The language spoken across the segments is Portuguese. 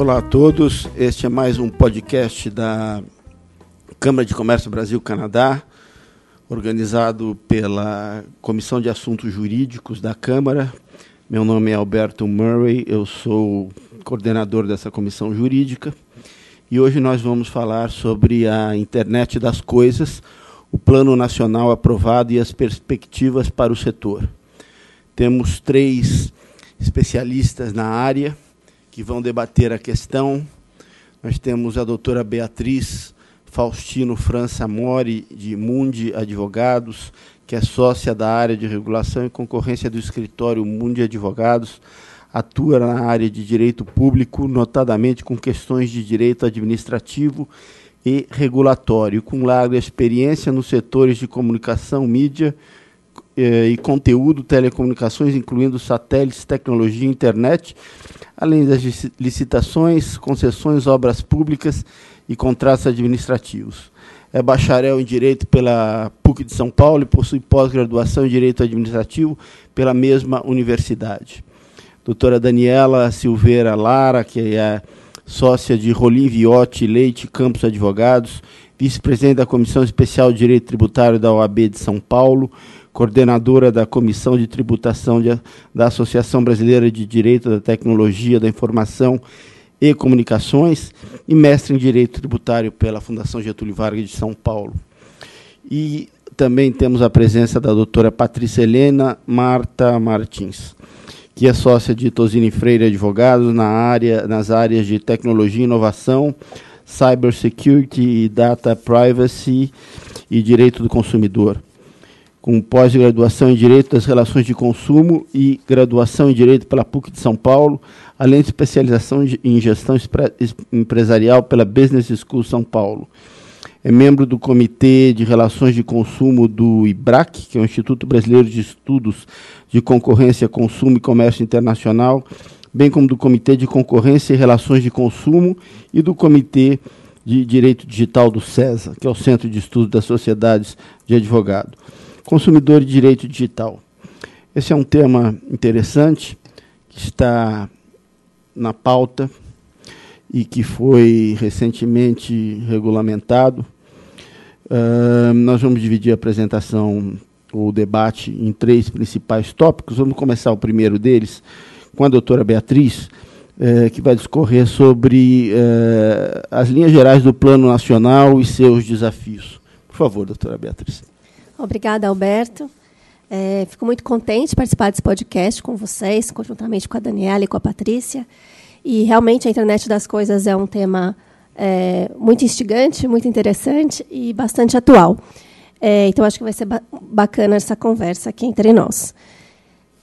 Olá a todos, este é mais um podcast da Câmara de Comércio Brasil-Canadá, organizado pela Comissão de Assuntos Jurídicos da Câmara. Meu nome é Alberto Murray, eu sou coordenador dessa comissão jurídica e hoje nós vamos falar sobre a internet das coisas, o Plano Nacional aprovado e as perspectivas para o setor. Temos três especialistas na área que vão debater a questão. Nós temos a doutora Beatriz Faustino França Mori, de Mundi Advogados, que é sócia da área de regulação e concorrência do escritório Mundi Advogados, atua na área de direito público, notadamente com questões de direito administrativo e regulatório, com larga experiência nos setores de comunicação, mídia eh, e conteúdo, telecomunicações, incluindo satélites, tecnologia e internet, além das licitações, concessões, obras públicas e contratos administrativos. É bacharel em Direito pela PUC de São Paulo e possui pós-graduação em Direito Administrativo pela mesma universidade. Doutora Daniela Silveira Lara, que é sócia de Rolim Viotti Leite Campos Advogados, vice-presidente da Comissão Especial de Direito Tributário da OAB de São Paulo, coordenadora da Comissão de Tributação de, da Associação Brasileira de Direito da Tecnologia da Informação e Comunicações e mestre em Direito Tributário pela Fundação Getúlio Vargas de São Paulo. E também temos a presença da doutora Patrícia Helena Marta Martins, que é sócia de Tosini Freire Advogados na área, nas áreas de tecnologia e inovação, cybersecurity e data privacy e direito do consumidor com pós-graduação em Direito das Relações de Consumo e graduação em Direito pela PUC de São Paulo, além de especialização em Gestão Empresarial pela Business School São Paulo. É membro do Comitê de Relações de Consumo do IBRAC, que é o Instituto Brasileiro de Estudos de Concorrência, Consumo e Comércio Internacional, bem como do Comitê de Concorrência e Relações de Consumo e do Comitê de Direito Digital do CESA, que é o Centro de Estudos das Sociedades de Advogado consumidor de direito digital. Esse é um tema interessante que está na pauta e que foi recentemente regulamentado. Uh, nós vamos dividir a apresentação, o debate, em três principais tópicos. Vamos começar o primeiro deles com a doutora Beatriz, uh, que vai discorrer sobre uh, as linhas gerais do Plano Nacional e seus desafios. Por favor, doutora Beatriz. Obrigada, Alberto. É, fico muito contente de participar desse podcast com vocês, conjuntamente com a Daniela e com a Patrícia. E realmente a internet das coisas é um tema é, muito instigante, muito interessante e bastante atual. É, então acho que vai ser ba bacana essa conversa aqui entre nós.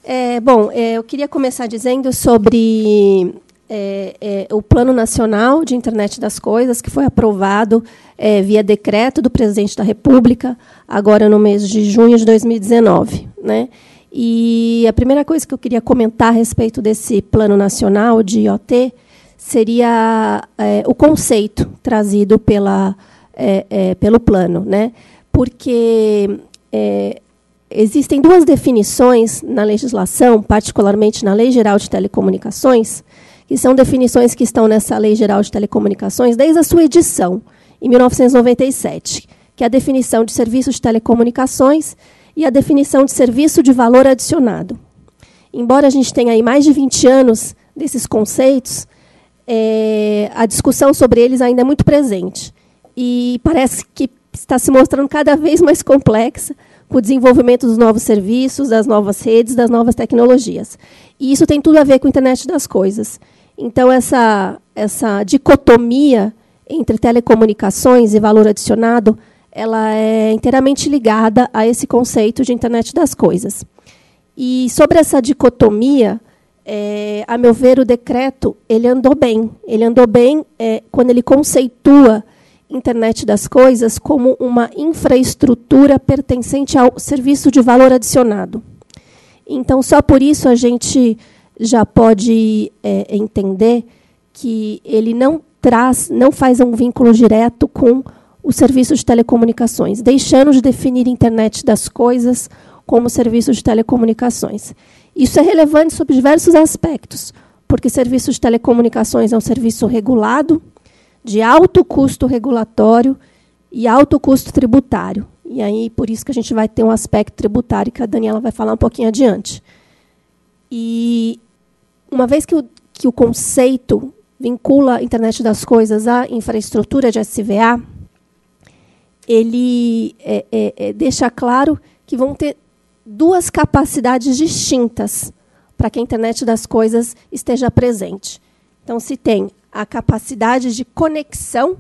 É, bom, é, eu queria começar dizendo sobre é, é, o Plano Nacional de Internet das Coisas, que foi aprovado é, via decreto do presidente da República, agora no mês de junho de 2019. Né? E a primeira coisa que eu queria comentar a respeito desse Plano Nacional de IoT seria é, o conceito trazido pela, é, é, pelo plano. Né? Porque existem duas definições na legislação, particularmente na Lei Geral de Telecomunicações, que são definições que estão nessa Lei Geral de Telecomunicações desde a sua edição, em 1997, que é a definição de serviço de telecomunicações e a definição de serviço de valor adicionado. Embora a gente tenha aí mais de 20 anos desses conceitos, é, a discussão sobre eles ainda é muito presente. E parece que está se mostrando cada vez mais complexa com o desenvolvimento dos novos serviços, das novas redes, das novas tecnologias. E isso tem tudo a ver com a internet das coisas. Então, essa, essa dicotomia entre telecomunicações e valor adicionado, ela é inteiramente ligada a esse conceito de internet das coisas. E sobre essa dicotomia, é, a meu ver, o decreto ele andou bem. Ele andou bem é, quando ele conceitua internet das coisas como uma infraestrutura pertencente ao serviço de valor adicionado. Então, só por isso a gente já pode é, entender que ele não traz, não faz um vínculo direto com o serviço de telecomunicações, deixando de definir internet das coisas como serviço de telecomunicações. Isso é relevante sob diversos aspectos. porque serviço de telecomunicações é um serviço regulado, de alto custo regulatório e alto custo tributário. E aí, por isso que a gente vai ter um aspecto tributário que a Daniela vai falar um pouquinho adiante. E uma vez que o, que o conceito vincula a internet das coisas à infraestrutura de SVA, ele é, é, é, deixa claro que vão ter duas capacidades distintas para que a internet das coisas esteja presente. Então, se tem a capacidade de conexão,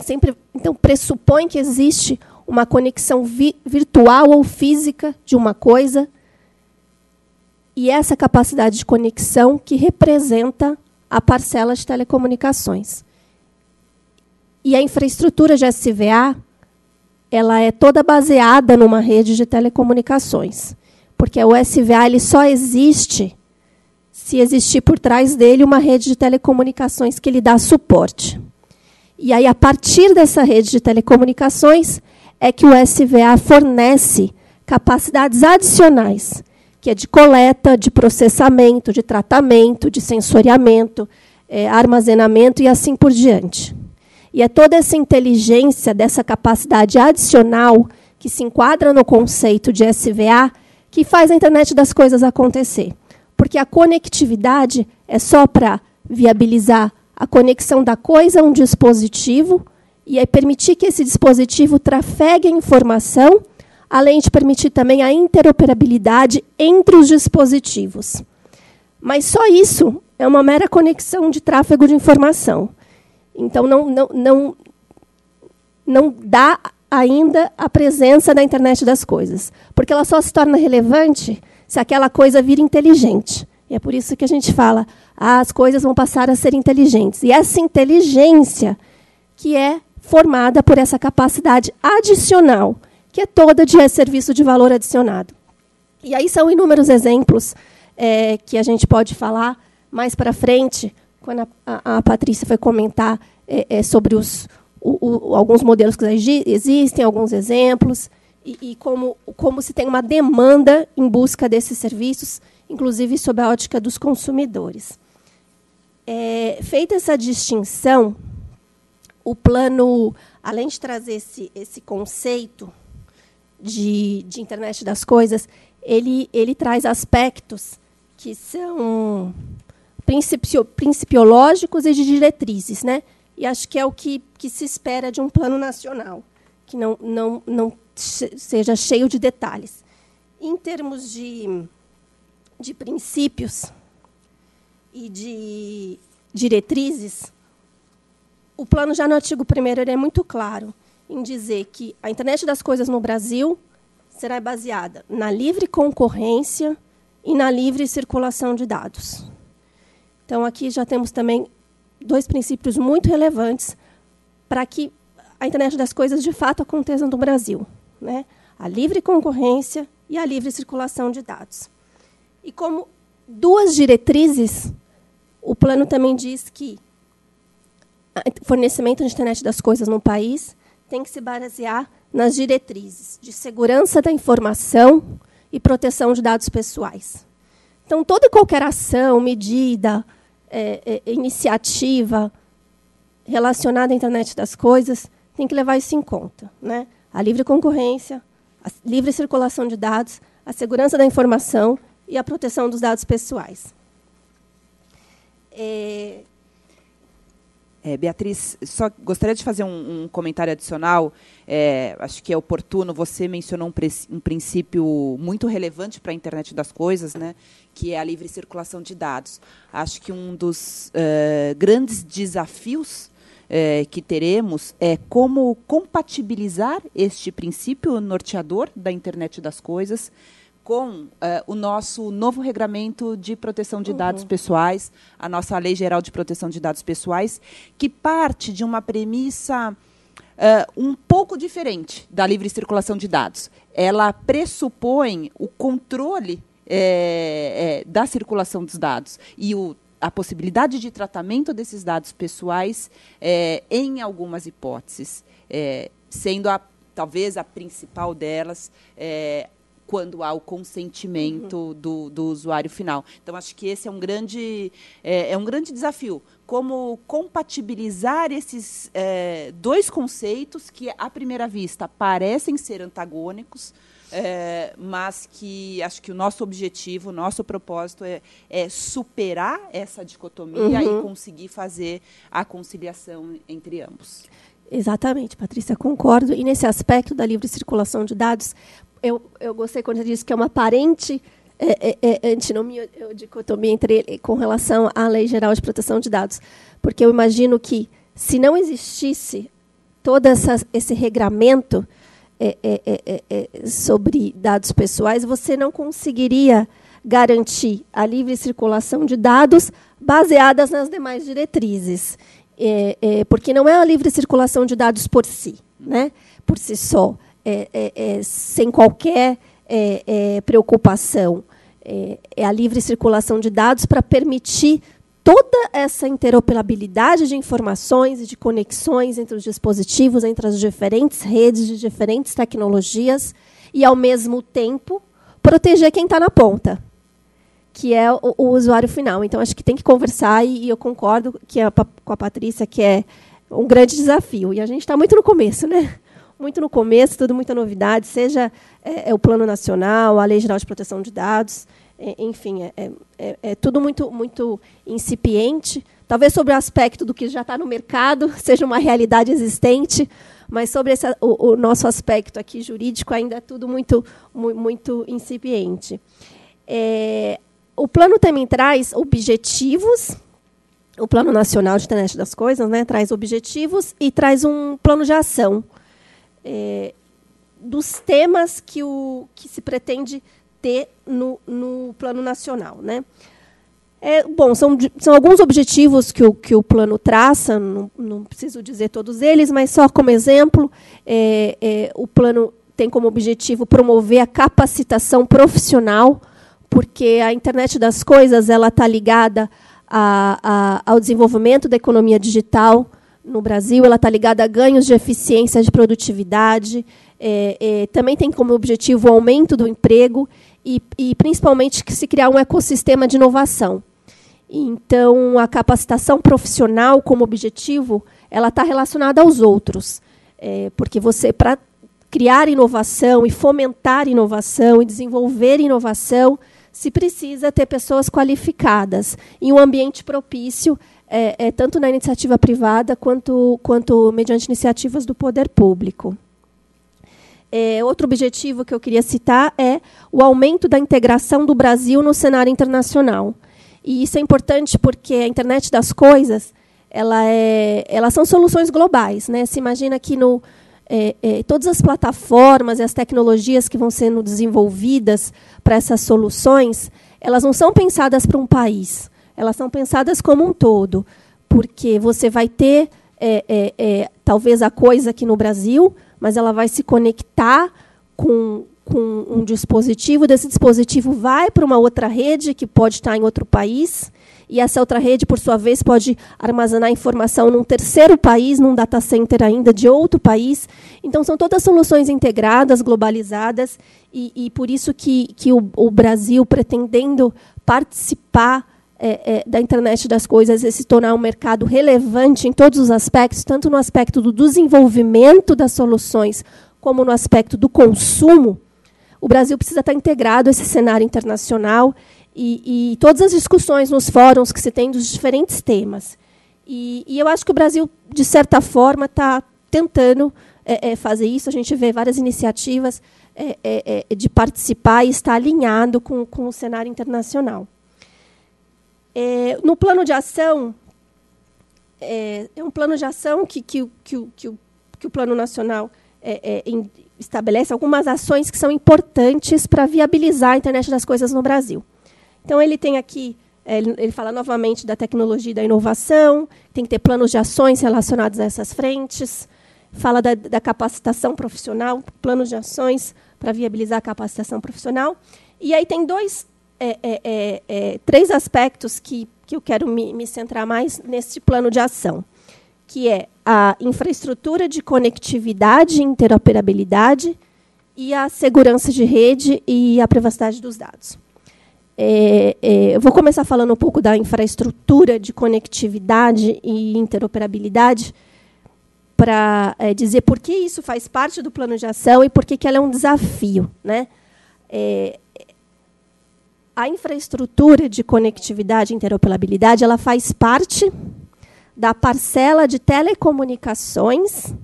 sempre, então pressupõe que existe uma conexão vi virtual ou física de uma coisa, e essa capacidade de conexão que representa a parcela de telecomunicações. E a infraestrutura de SVA, ela é toda baseada numa rede de telecomunicações porque o SVA ele só existe se existir por trás dele uma rede de telecomunicações que lhe dá suporte. E aí, a partir dessa rede de telecomunicações, é que o SVA fornece capacidades adicionais, que é de coleta, de processamento, de tratamento, de sensoriamento, é, armazenamento e assim por diante. E é toda essa inteligência dessa capacidade adicional que se enquadra no conceito de SVA que faz a internet das coisas acontecer. Porque a conectividade é só para viabilizar a conexão da coisa a um dispositivo e aí permitir que esse dispositivo trafegue a informação, além de permitir também a interoperabilidade entre os dispositivos. Mas só isso é uma mera conexão de tráfego de informação. Então, não, não, não, não dá ainda a presença da internet das coisas, porque ela só se torna relevante se aquela coisa vira inteligente. E é por isso que a gente fala, ah, as coisas vão passar a ser inteligentes. E essa inteligência que é formada por essa capacidade adicional, que é toda de serviço de valor adicionado. E aí são inúmeros exemplos é, que a gente pode falar mais para frente, quando a, a, a Patrícia foi comentar é, é, sobre os, o, o, alguns modelos que existem, alguns exemplos, e, e, como, como se tem uma demanda em busca desses serviços, inclusive sob a ótica dos consumidores. É, feita essa distinção, o plano, além de trazer esse, esse conceito de, de internet das coisas, ele, ele traz aspectos que são principiológicos e de diretrizes, né? E acho que é o que, que se espera de um plano nacional, que não, não, não seja cheio de detalhes. Em termos de, de princípios e de diretrizes, o plano já no artigo 1 é muito claro em dizer que a internet das coisas no Brasil será baseada na livre concorrência e na livre circulação de dados. Então, aqui já temos também dois princípios muito relevantes para que a internet das coisas de fato aconteça no Brasil, né? A livre concorrência e a livre circulação de dados. E como duas diretrizes, o plano também diz que fornecimento de internet das coisas no país tem que se basear nas diretrizes de segurança da informação e proteção de dados pessoais. Então, toda e qualquer ação, medida, é, é, iniciativa relacionada à internet das coisas tem que levar isso em conta. Né? A livre concorrência, a livre circulação de dados, a segurança da informação e a proteção dos dados pessoais. É, é, Beatriz, só gostaria de fazer um, um comentário adicional. É, acho que é oportuno. Você mencionou um, um princípio muito relevante para a internet das coisas, né, que é a livre circulação de dados. Acho que um dos uh, grandes desafios uh, que teremos é como compatibilizar este princípio norteador da internet das coisas com uh, o nosso novo regramento de proteção de uhum. dados pessoais, a nossa Lei Geral de Proteção de Dados Pessoais, que parte de uma premissa uh, um pouco diferente da livre circulação de dados. Ela pressupõe o controle é, é, da circulação dos dados e o, a possibilidade de tratamento desses dados pessoais é, em algumas hipóteses, sendo a, talvez a principal delas quando há o consentimento uhum. do, do, usuário final. Então, acho que esse é um grande, é, é um grande desafio. Como compatibilizar esses é, dois conceitos que, à primeira vista, parecem ser antagônicos, é, mas que acho que o nosso objetivo, o nosso propósito é, é superar essa dicotomia uhum. e conseguir fazer a conciliação entre ambos. Exatamente, Patrícia, concordo. E nesse aspecto da livre circulação de dados, eu, eu gostei quando você disse que é uma aparente é, é, é, antinomia, dicotomia entre ele, com relação à Lei Geral de Proteção de Dados. Porque eu imagino que, se não existisse todo essa, esse regramento é, é, é, sobre dados pessoais, você não conseguiria garantir a livre circulação de dados baseadas nas demais diretrizes. porque não é a livre circulação de dados por si, né? por si só é, é, é, sem qualquer é, é, preocupação. É, a livre circulação de dados para permitir toda essa interoperabilidade de informações e de conexões entre os dispositivos, entre as diferentes redes de diferentes tecnologias, e, ao mesmo tempo, proteger quem está na ponta, que é o, o, usuário final. Então, acho que tem que conversar, e, e eu concordo que a, com a Patrícia que é um grande desafio. E a gente está muito no começo, né? Muito no começo, tudo muita novidade, seja é, é, o Plano Nacional, a Lei Geral de Proteção de Dados, é, enfim, é, é, é, é, tudo muito, muito incipiente. Talvez sobre o aspecto do que já está no mercado seja uma realidade existente, mas sobre esse, o, o, nosso aspecto aqui jurídico ainda é tudo muito, muito, incipiente. o plano também traz objetivos o Plano Nacional de Internet das Coisas né, traz objetivos e traz um plano de ação é, dos temas que, o, que se pretende ter no, no plano nacional. Né? É, bom, são, são alguns objetivos que o, que o plano traça, não, não preciso dizer todos eles, mas só como exemplo, é, é, o plano tem como objetivo promover a capacitação profissional, porque a internet das coisas ela está ligada a, a, ao desenvolvimento da economia digital, no Brasil, ela está ligada a ganhos de eficiência, de produtividade, é, é, também tem como objetivo o aumento do emprego e, e, principalmente, que se criar um ecossistema de inovação. Então, a capacitação profissional, como objetivo, ela está relacionada aos outros, é, porque você, para criar inovação e fomentar inovação e desenvolver inovação, se precisa ter pessoas qualificadas em um ambiente propício é, é, tanto na iniciativa privada quanto, quanto mediante iniciativas do poder público. É, outro objetivo que eu queria citar é o aumento da integração do Brasil no cenário internacional. E isso é importante porque a internet das coisas ela é, elas são soluções globais. Né? Se imagina que no, é, é, todas as plataformas e as tecnologias que vão sendo desenvolvidas para essas soluções, elas não são pensadas para um país elas são pensadas como um todo, porque você vai ter é, é, é, talvez a coisa aqui no Brasil, mas ela vai se conectar com, com um dispositivo, desse dispositivo vai para uma outra rede que pode estar em outro país, e essa outra rede, por sua vez, pode armazenar informação num terceiro país, num data center ainda de outro país. Então, são todas soluções integradas, globalizadas, e, e por isso que, que o, o Brasil, pretendendo participar é, é, da internet das coisas se tornar um mercado relevante em todos os aspectos, tanto no aspecto do desenvolvimento das soluções, como no aspecto do consumo, o Brasil precisa estar integrado a esse cenário internacional e, e todas as discussões nos fóruns que se tem dos diferentes temas. E, e eu acho que o Brasil, de certa forma, está tentando é, é, fazer isso. A gente vê várias iniciativas é, é, de participar e estar alinhado com, com o cenário internacional. É, no plano de ação, é, é, um plano de ação que, que, que, que, o, que o Plano Nacional é, é, em, estabelece algumas ações que são importantes para viabilizar a internet das coisas no Brasil. Então, ele tem aqui, é, ele, ele fala novamente da tecnologia e da inovação, tem que ter planos de ações relacionados a essas frentes, fala da, da capacitação profissional, planos de ações para viabilizar a capacitação profissional. E aí tem dois é, é, é, é, três aspectos que, que eu quero me, me centrar mais nesse plano de ação, que é a infraestrutura de conectividade e interoperabilidade, e a segurança de rede e a privacidade dos dados. É, é, eu vou começar falando um pouco da infraestrutura de conectividade e interoperabilidade para dizer por que isso faz parte do plano de ação e por que, que ela é um desafio. Né? É, a infraestrutura de conectividade e interoperabilidade ela faz parte da parcela de telecomunicações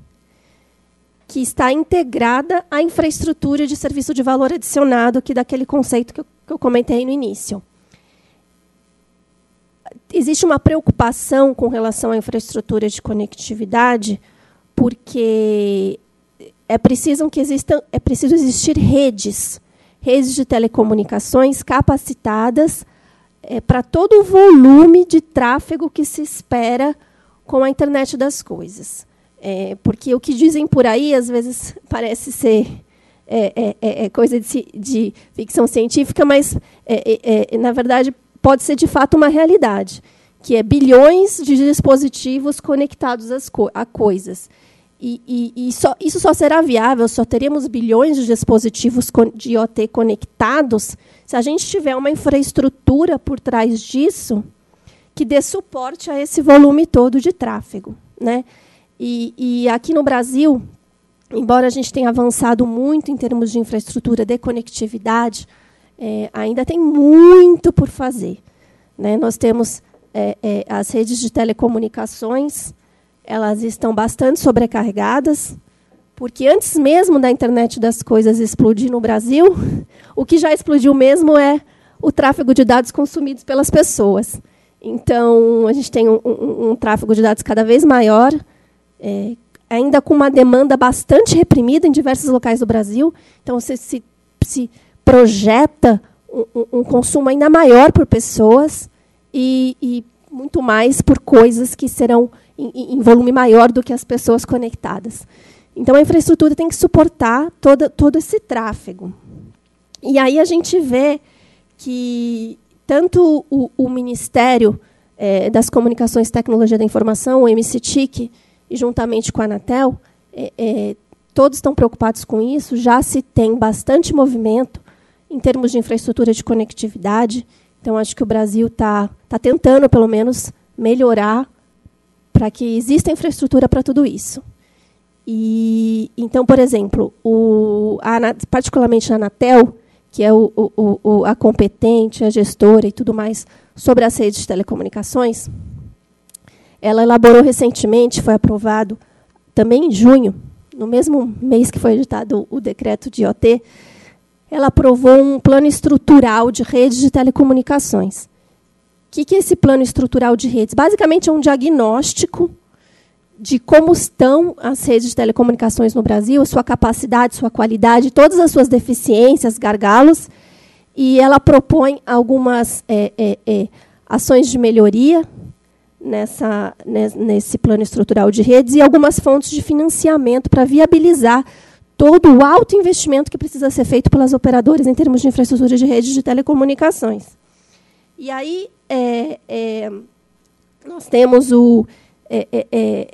que está integrada à infraestrutura de serviço de valor adicionado, que daquele conceito que eu, que eu comentei no início. Existe uma preocupação com relação à infraestrutura de conectividade, porque é preciso que existam, é preciso existir redes, redes de telecomunicações capacitadas é, para todo o volume de tráfego que se espera com a internet das coisas. É, porque o que dizem por aí, às vezes, parece ser é, é, é, é coisa de, de, ficção científica, mas, é, na verdade, pode ser de fato uma realidade, que é bilhões de dispositivos conectados co a coisas. E, e, e só, isso só será viável, só teremos bilhões de dispositivos de IoT conectados se a gente tiver uma infraestrutura por trás disso que dê suporte a esse volume todo de tráfego. Né? E, e aqui no Brasil, embora a gente tenha avançado muito em termos de infraestrutura de conectividade, é, ainda tem muito por fazer. Né? Nós temos é, é, as redes de telecomunicações, elas estão bastante sobrecarregadas, porque antes mesmo da internet das coisas explodir no Brasil, o que já explodiu mesmo é o tráfego de dados consumidos pelas pessoas. Então, a gente tem um, um, um tráfego de dados cada vez maior, é, ainda com uma demanda bastante reprimida em diversos locais do Brasil. Então, você se, se projeta um, um, consumo ainda maior por pessoas e, e, muito mais por coisas que serão em, em, volume maior do que as pessoas conectadas. Então, a infraestrutura tem que suportar todo, todo esse tráfego. E aí a gente vê que tanto o, o Ministério é, das Comunicações e Tecnologia da Informação, o MCTIC, e juntamente com a Anatel, é, é, todos estão preocupados com isso. Já se tem bastante movimento em termos de infraestrutura de conectividade. Então, acho que o Brasil está tá tentando, pelo menos, melhorar para que exista infraestrutura para tudo isso. E então, por exemplo, o, a, particularmente a Anatel, que é o, o, a competente, a gestora e tudo mais sobre as redes de telecomunicações, ela elaborou recentemente, foi aprovado também em junho, no mesmo mês que foi editado o decreto de IoT, ela aprovou um plano estrutural de redes de telecomunicações. Que, que é esse plano estrutural de redes? Basicamente é um diagnóstico de como estão as redes de telecomunicações no Brasil, sua capacidade, sua qualidade, todas as suas deficiências, gargalos, e ela propõe algumas é, é, é, ações de melhoria nessa, nesse plano estrutural de redes e algumas fontes de financiamento para viabilizar todo o alto investimento que precisa ser feito pelas operadoras em termos de infraestrutura de redes de telecomunicações. E aí é, é, nós temos o, é, é, é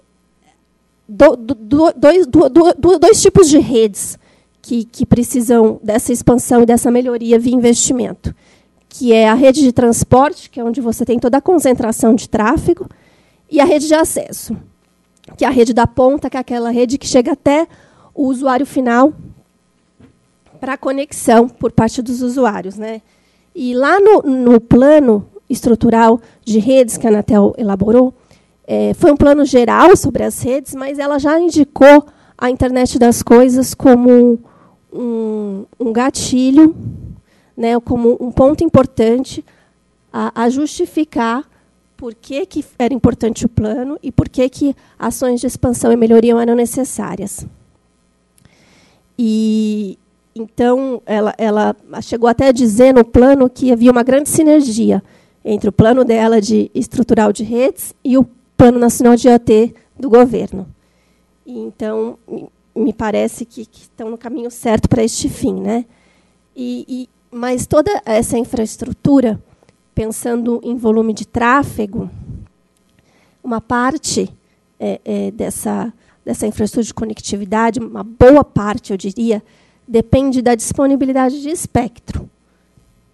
do, do, dois, do, dois tipos de redes que, que precisam dessa expansão e dessa melhoria via investimento que é a rede de transporte, que é onde você tem toda a concentração de tráfego, e a rede de acesso, que é a rede da ponta, que é aquela rede que chega até o usuário final para conexão por parte dos usuários. Né? E lá no, no plano estrutural de redes que a Anatel elaborou, é, foi um plano geral sobre as redes, mas ela já indicou a internet das coisas como um, um gatilho né, como um ponto importante a, a justificar por que, que, era importante o plano e por que, que ações de expansão e melhoria eram necessárias. E então ela, ela chegou até a dizer no plano que havia uma grande sinergia entre o plano dela de estrutural de redes e o plano nacional de IoT do governo. Então me parece que, que, estão no caminho certo para este fim, né? E, e, mas toda essa infraestrutura, pensando em volume de tráfego, uma parte é, é, dessa, dessa infraestrutura de conectividade, uma boa parte, eu diria, depende da disponibilidade de espectro.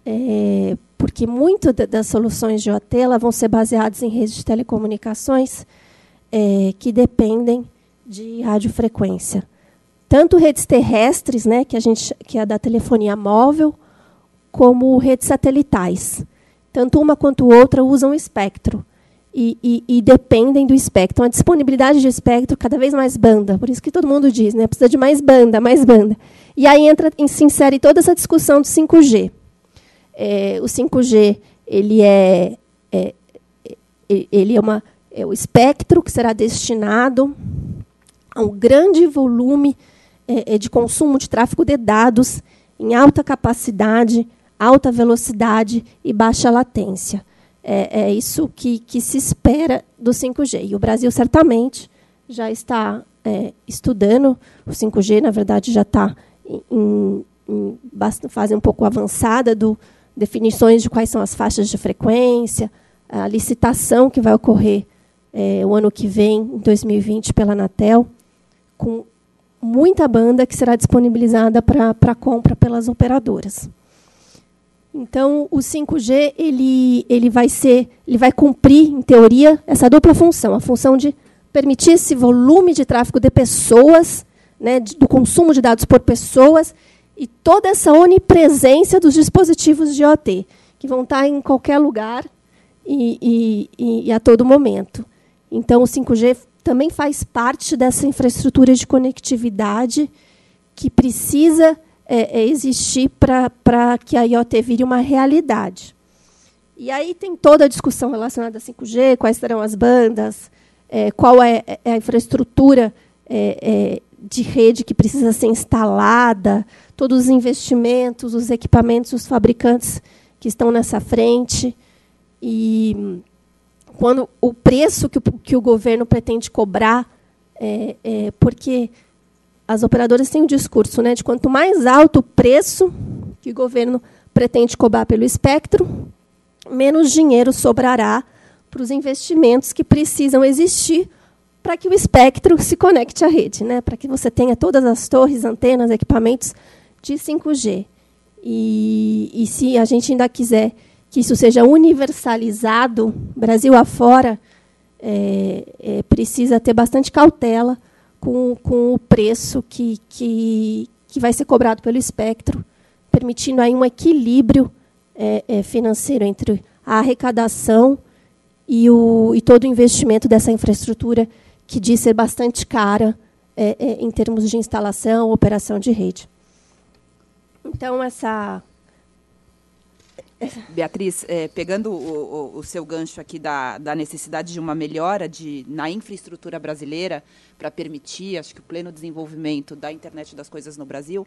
É, porque muito das soluções de OT vão ser baseadas em redes de telecomunicações é, que dependem de radiofrequência. Tanto redes terrestres, né, que, a gente, que é da telefonia móvel, como redes satelitais. Tanto uma quanto outra usam espectro. E, e, e, dependem do espectro. Então, a disponibilidade de espectro cada vez mais banda. Por isso que todo mundo diz, né? Precisa de mais banda, mais banda. E aí entra, se insere toda essa discussão do 5G. É, o 5G ele é, é, ele é, uma, é o espectro que será destinado a um grande volume é, é, de consumo de tráfego de dados em alta capacidade, alta velocidade e baixa latência. É, é isso que, que, se espera do 5G. E o Brasil certamente já está é, estudando o 5G, na verdade já está em, em, fase um pouco avançada do, definições de quais são as faixas de frequência, a licitação que vai ocorrer é, o ano que vem, em 2020, pela Anatel, com muita banda que será disponibilizada para compra pelas operadoras. Então, o 5G ele, ele vai ser, ele vai cumprir, em teoria, essa dupla função, a função de permitir esse volume de tráfego de pessoas, né, do consumo de dados por pessoas, e toda essa onipresença dos dispositivos de OT, que vão estar em qualquer lugar e, e, e a todo momento. Então, o 5G também faz parte dessa infraestrutura de conectividade que precisa é, é, existir para que a IoT vire uma realidade. E aí tem toda a discussão relacionada a 5G, quais serão as bandas, é, qual é, é a infraestrutura é, é, de rede que precisa ser instalada, todos os investimentos, os equipamentos, os fabricantes que estão nessa frente. E quando o preço que o, que o governo pretende cobrar, é, é, porque as operadoras têm um discurso né, de quanto mais alto o preço que o governo pretende cobrar pelo espectro, menos dinheiro sobrará para os investimentos que precisam existir para que o espectro se conecte à rede, né? para que você tenha todas as torres, antenas, equipamentos de 5G. E, e se a gente ainda quiser que isso seja universalizado, Brasil afora, é, é, precisa ter bastante cautela com, com o preço que, que, que vai ser cobrado pelo espectro, permitindo aí um equilíbrio é, é financeiro entre a arrecadação e, o, e todo o investimento dessa infraestrutura, que diz ser bastante cara é, é, em termos de instalação, operação de rede. Então, essa. Beatriz, é, pegando o, o, o, seu gancho aqui da, da necessidade de uma melhora de, na infraestrutura brasileira para permitir, acho que o pleno desenvolvimento da internet das coisas no Brasil,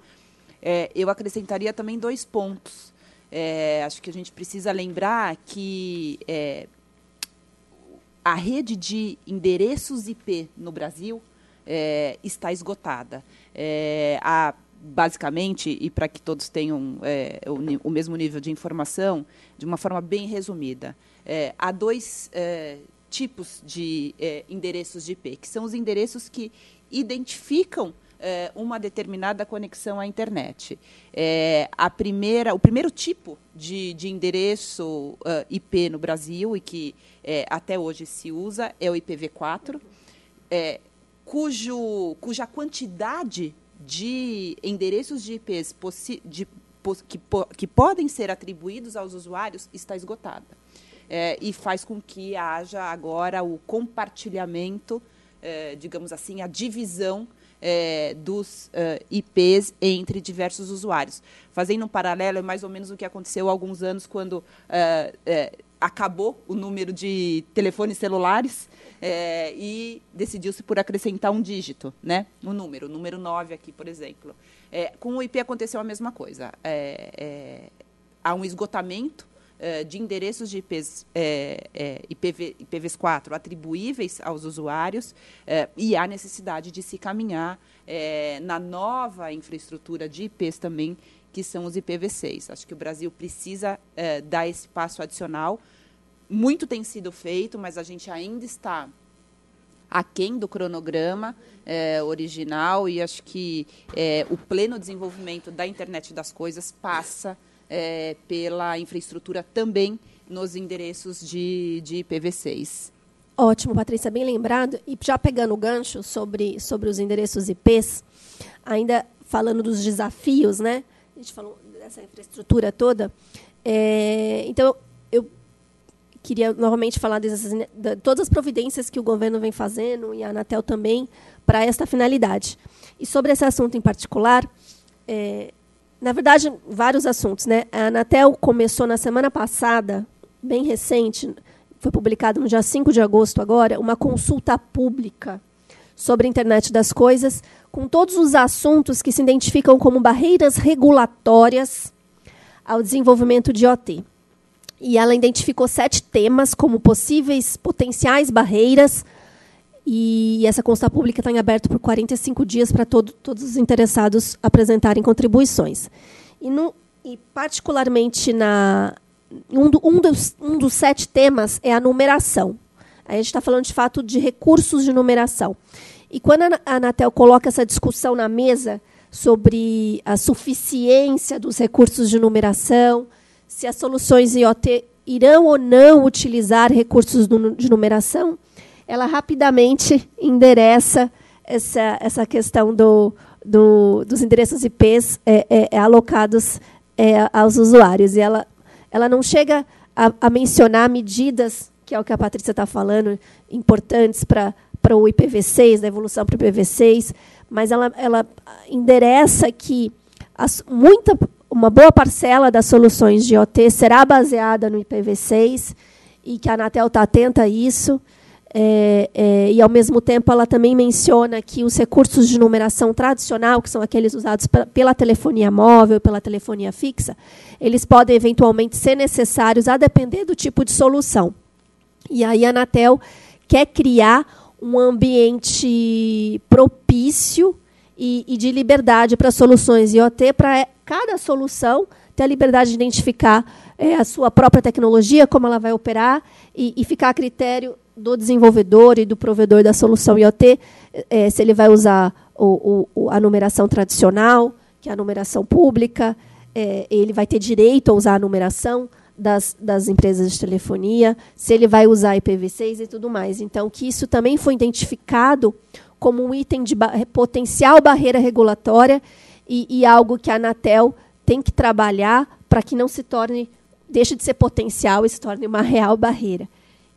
é, eu acrescentaria também dois pontos. É, acho que a gente precisa lembrar que é, a rede de endereços IP no Brasil é, está esgotada. É, a basicamente, e para que todos tenham é, o, o, mesmo nível de informação, de uma forma bem resumida, há dois tipos de endereços de IP, que são os endereços que identificam é, uma determinada conexão à internet. É, a primeira, o primeiro tipo de, de endereço uh, IP no Brasil e que até hoje se usa é o IPv4, cujo, cuja quantidade de endereços de IPs de, que, que, podem ser atribuídos aos usuários está esgotada. É, e faz com que haja agora o compartilhamento, é, digamos assim, a divisão é, dos uh, IPs entre diversos usuários. Fazendo um paralelo, é mais ou menos o que aconteceu há alguns anos, quando uh, acabou o número de telefones celulares é, e decidiu-se por acrescentar um dígito, né? um número, o número 9 aqui, por exemplo. É, com o IP aconteceu a mesma coisa. É, é há um esgotamento é, de endereços de IPs, é, IPv, IPv4 atribuíveis aos usuários e há necessidade de se caminhar na nova infraestrutura de IPs também, que são os IPv6. Acho que o Brasil precisa dar esse passo adicional, muito tem sido feito, mas a gente ainda está aquém do cronograma é, original e acho que é, o pleno desenvolvimento da internet das coisas passa é, pela infraestrutura também nos endereços de, de IPv6. Ótimo, Patrícia, bem lembrado. E já pegando o gancho sobre, sobre os endereços IPs, ainda falando dos desafios, né? A gente falou dessa infraestrutura toda. É, então, eu queria novamente falar dessas, de todas as providências que o governo vem fazendo e a Anatel também para esta finalidade. E sobre esse assunto em particular, é, na verdade, vários assuntos. Né? A Anatel começou na semana passada, bem recente, foi publicado no dia 5 de agosto agora, uma consulta pública sobre a internet das coisas, com todos os assuntos que se identificam como barreiras regulatórias ao desenvolvimento de OT. E ela identificou sete temas como possíveis potenciais barreiras. E essa consulta pública está em aberto por 45 dias para todo, todos os interessados apresentarem contribuições. E, no, e particularmente na, um, do, um, dos, um dos sete temas é a numeração. a gente está falando de fato de recursos de numeração. E quando a Anatel coloca essa discussão na mesa sobre a suficiência dos recursos de numeração, se as soluções IoT irão ou não utilizar recursos de numeração, ela rapidamente endereça essa, essa questão do, do, dos endereços IPs é, é, é, alocados é, aos usuários. E ela, ela não chega a, a mencionar medidas, que é o que a Patrícia está falando, importantes para o IPv6, da evolução para o IPv6, mas ela, ela endereça que as, muita, uma boa parcela das soluções de IoT será baseada no IPv6 e que a Anatel está atenta a isso. É, é, e, ao mesmo tempo, ela também menciona que os recursos de numeração tradicional, que são aqueles usados pela telefonia móvel, pela telefonia fixa, eles podem eventualmente ser necessários a depender do tipo de solução. E aí a Anatel quer criar um ambiente propício e, e de liberdade para soluções IoT, para cada solução ter a liberdade de identificar é, a sua própria tecnologia, como ela vai operar, e, e, ficar a critério do desenvolvedor e do provedor da solução IoT, é, se ele vai usar o, o, a numeração tradicional, que é a numeração pública, é, ele vai ter direito a usar a numeração das, das empresas de telefonia, se ele vai usar IPv6 e tudo mais. Então, que isso também foi identificado como um item de ba potencial barreira regulatória e, e algo que a Anatel tem que trabalhar para que não se torne, deixe de ser potencial e se torne uma real barreira.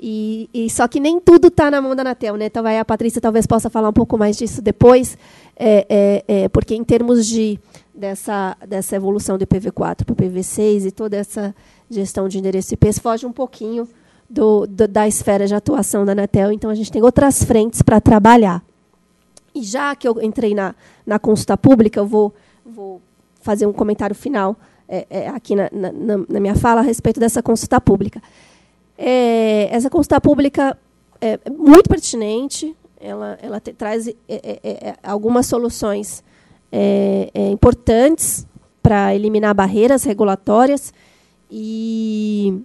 E, e só que nem tudo está na mão da Anatel, né? Então, a Patrícia talvez possa falar um pouco mais disso depois, é, é, é, porque em termos de dessa, dessa evolução do IPv4 para o IPv6 e toda essa gestão de endereço IP foge um pouquinho do, do, da esfera de atuação da Anatel, então a gente tem outras frentes para trabalhar. E já que eu entrei na, na consulta pública, eu vou, vou fazer um comentário final é, é, aqui na, na, na, minha fala a respeito dessa consulta pública. É, essa consulta pública é muito pertinente, ela, ela te, traz é, é, é, algumas soluções importantes para eliminar barreiras regulatórias. E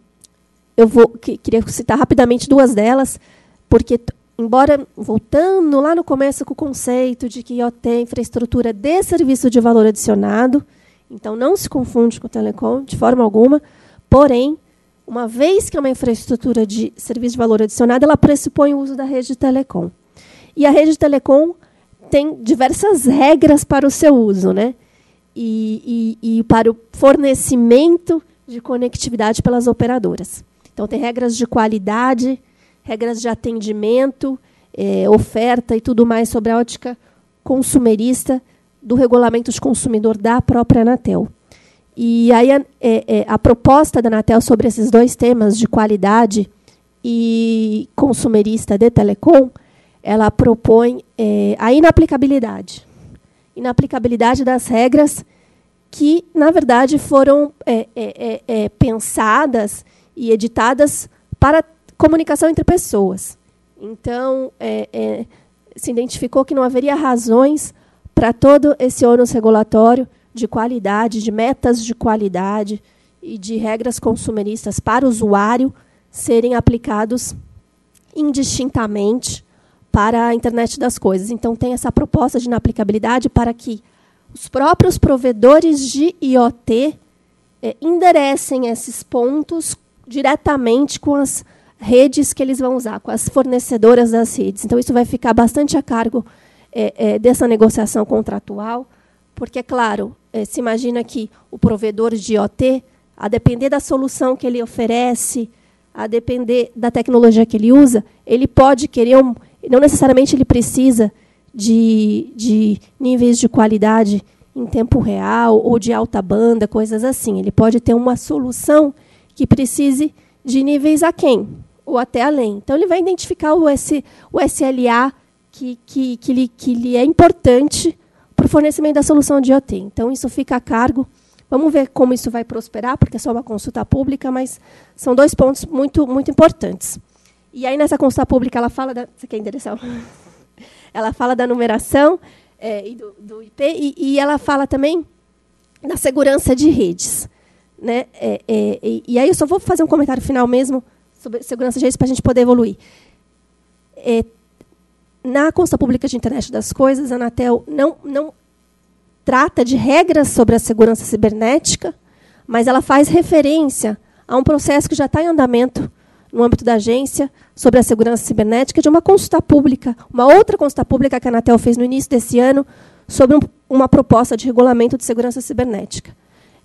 eu vou que, queria citar rapidamente duas delas, porque embora voltando lá no começo com o conceito de que IoT é infraestrutura de serviço de valor adicionado, então não se confunde com o telecom de forma alguma, porém, uma vez que é uma infraestrutura de serviço de valor adicionado, ela pressupõe o uso da rede de telecom. E a rede de telecom tem diversas regras para o seu uso, né? E, e, e para o fornecimento de conectividade pelas operadoras. Então, tem regras de qualidade, regras de atendimento, é, oferta e tudo mais sobre a ótica consumerista do regulamento de consumidor da própria Anatel. E aí a, é, é, a proposta da Anatel sobre esses dois temas de qualidade e consumerista de telecom, ela propõe é, a inaplicabilidade. Inaplicabilidade das regras que, na verdade, foram é, é, é, pensadas e editadas para comunicação entre pessoas. Então, se identificou que não haveria razões para todo esse ônus regulatório de qualidade, de metas de qualidade e de regras consumeristas para o usuário serem aplicados indistintamente para a internet das coisas. Então, tem essa proposta de inaplicabilidade para que os próprios provedores de IoT é, enderecem esses pontos diretamente com as redes que eles vão usar, com as fornecedoras das redes. Então, isso vai ficar bastante a cargo é, é, dessa negociação contratual, porque, é claro, é, se imagina que o provedor de IoT, a depender da solução que ele oferece, a depender da tecnologia que ele usa, ele pode querer, um, não necessariamente ele precisa de, de níveis de qualidade em tempo real ou de alta banda, coisas assim. Ele pode ter uma solução que precise de níveis aquém ou até além. Então, ele vai identificar o, S, o SLA que, que, que, lhe, que lhe é importante o fornecimento da solução de IoT. Então, isso fica a cargo Vamos ver como isso vai prosperar, porque é só uma consulta pública, mas são dois pontos muito, muito importantes. E aí, nessa consulta pública, ela fala da. Você quer endereçar? Ela fala da numeração é, e do, do IP, e, e, ela fala também da segurança de redes. Né? É, é, e, e, aí eu só vou fazer um comentário final mesmo sobre segurança de redes para a gente poder evoluir. É, na consulta pública de internet das coisas, a Anatel não, não trata de regras sobre a segurança cibernética, mas ela faz referência a um processo que já está em andamento no âmbito da agência sobre a segurança cibernética de uma consulta pública, uma outra consulta pública que a Anatel fez no início desse ano sobre um, uma proposta de regulamento de segurança cibernética.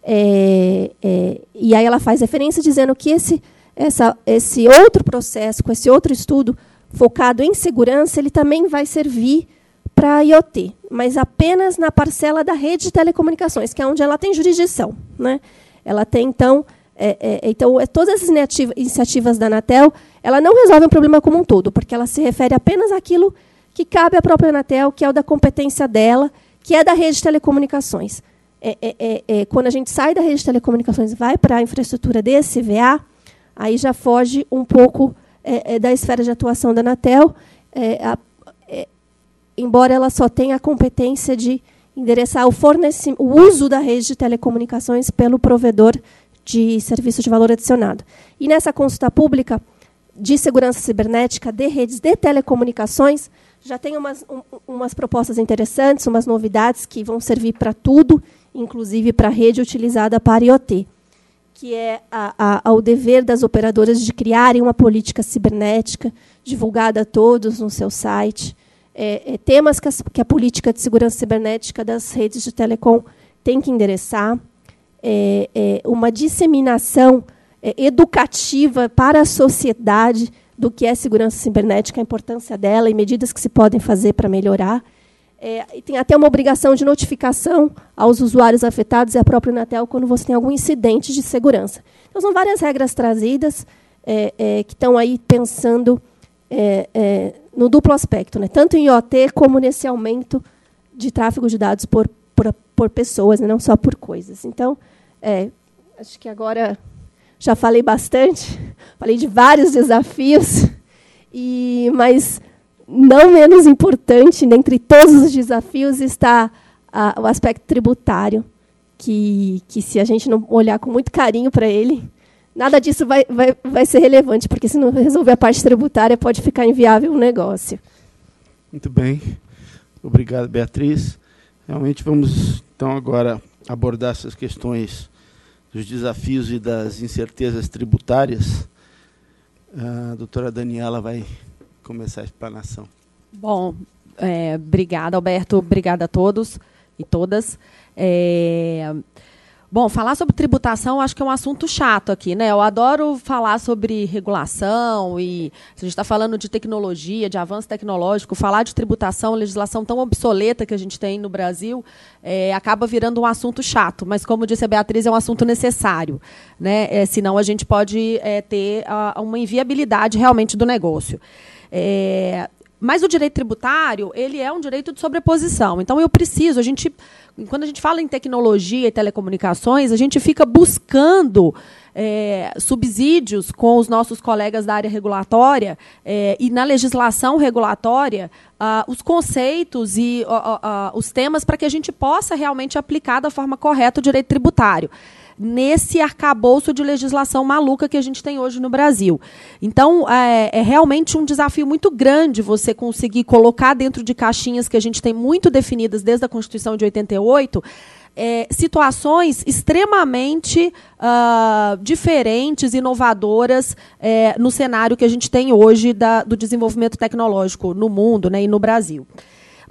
É, é, e aí ela faz referência dizendo que esse, essa, esse outro processo, com esse outro estudo focado em segurança, ele também vai servir para a IoT, mas apenas na parcela da rede de telecomunicações, que é onde ela tem jurisdição. Né? Ela tem, então, é, é, então é, todas essas iniciativas da Anatel, ela não resolve o problema como um todo, porque ela se refere apenas àquilo que cabe à própria Anatel, que é o da competência dela, que é da rede de telecomunicações. É, é, é, é quando a gente sai da rede de telecomunicações e vai para a infraestrutura desse CVA, aí já foge um pouco da esfera de atuação da Anatel. A, embora ela só tenha a competência de endereçar o, o uso da rede de telecomunicações pelo provedor de serviço de valor adicionado. E nessa consulta pública de segurança cibernética de redes de telecomunicações, já tem umas, um, umas propostas interessantes, umas novidades que vão servir para tudo, inclusive para a rede utilizada para IoT, que é a, a, ao dever das operadoras de criarem uma política cibernética divulgada a todos no seu site, é, é, temas que, as, que, a política de segurança cibernética das redes de telecom tem que endereçar, é, é uma disseminação é, educativa para a sociedade do que é segurança cibernética, a importância dela e medidas que se podem fazer para melhorar. É, e tem até uma obrigação de notificação aos usuários afetados e à própria Anatel quando você tem algum incidente de segurança. Então, são várias regras trazidas que estão aí pensando é, é, no duplo aspecto, né? tanto em IoT como nesse aumento de tráfego de dados por, por, por pessoas, né? não só por coisas. Então, é, acho que agora já falei bastante, falei de vários desafios, e mas não menos importante, dentre todos os desafios, está a, o aspecto tributário, que, que se a gente não olhar com muito carinho para ele, nada disso vai, vai, vai ser relevante, porque se não resolver a parte tributária, pode ficar inviável o negócio. Muito bem. Obrigado, Beatriz. Realmente vamos, então, agora abordar essas questões dos desafios e das incertezas tributárias. A doutora Daniela vai começar a explanação. Bom, é, obrigada, Alberto. Obrigada a todos e todas. É, Bom, falar sobre tributação acho que é um assunto chato aqui, né? Eu adoro falar sobre regulação e se a gente está falando de tecnologia, de avanço tecnológico, falar de tributação, legislação tão obsoleta que a gente tem no Brasil, é, acaba virando um assunto chato. Mas, como disse a Beatriz, é um assunto necessário, né? É, senão a gente pode é, ter a, uma inviabilidade realmente do negócio. É, mas o direito tributário, ele é um direito de sobreposição. Então, eu preciso, a gente quando a gente fala em tecnologia e telecomunicações, a gente fica buscando é, subsídios com os nossos colegas da área regulatória é, e na legislação regulatória uh, os conceitos e uh, uh, os temas para que a gente possa realmente aplicar da forma correta o direito tributário. Nesse arcabouço de legislação maluca que a gente tem hoje no Brasil. Então, é, é, realmente um desafio muito grande você conseguir colocar dentro de caixinhas que a gente tem muito definidas desde a Constituição de 88 é, situações extremamente uh, diferentes, inovadoras é, no cenário que a gente tem hoje da, do desenvolvimento tecnológico no mundo né, e no Brasil.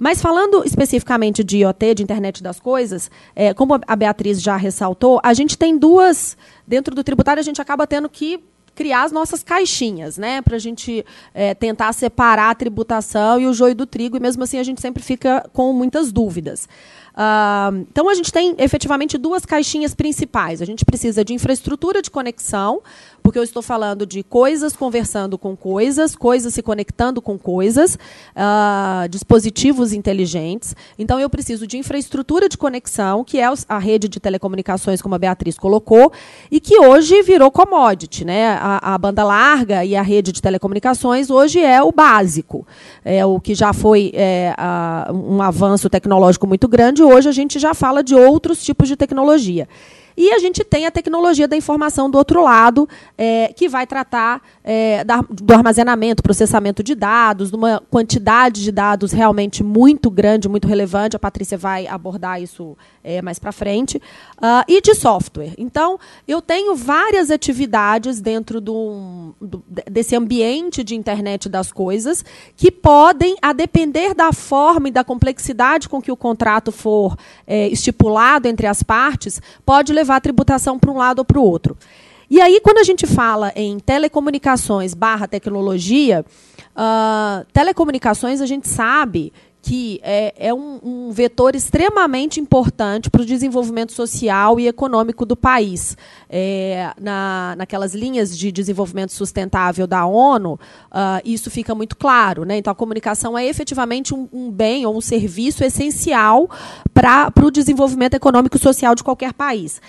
Mas falando especificamente de IoT, de internet das coisas, é, como a Beatriz já ressaltou, a gente tem duas. Dentro do tributário, a gente acaba tendo que criar as nossas caixinhas, né, para a gente é, tentar separar a tributação e o joio do trigo, e mesmo assim a gente sempre fica com muitas dúvidas. Uh, então, a gente tem efetivamente duas caixinhas principais. A gente precisa de infraestrutura de conexão, porque eu estou falando de coisas conversando com coisas, coisas se conectando com coisas, uh, dispositivos inteligentes. Então, eu preciso de infraestrutura de conexão, que é a rede de telecomunicações, como a Beatriz colocou, e que hoje virou commodity. Né? A, a banda larga e a rede de telecomunicações hoje é o básico. É o que já foi é, a, um avanço tecnológico muito grande, hoje a gente já fala de outros tipos de tecnologia. E a gente tem a tecnologia da informação do outro lado, é, que vai tratar é, da, do armazenamento, processamento de dados, de uma quantidade de dados realmente muito grande, muito relevante. A Patrícia vai abordar isso é, mais para frente. Uh, e de software. Então, eu tenho várias atividades dentro do, do, desse ambiente de internet das coisas que podem, a depender da forma e da complexidade com que o contrato for é, estipulado entre as partes, pode levar a tributação para um lado ou para o outro. E aí, quando a gente fala em telecomunicações barra tecnologia, uh, telecomunicações a gente sabe que é, é um, um, vetor extremamente importante para o desenvolvimento social e econômico do país. É, na, naquelas linhas de desenvolvimento sustentável da ONU, uh, isso fica muito claro. Né? Então, a comunicação é efetivamente um, um bem ou um serviço essencial para o desenvolvimento econômico e social de qualquer país.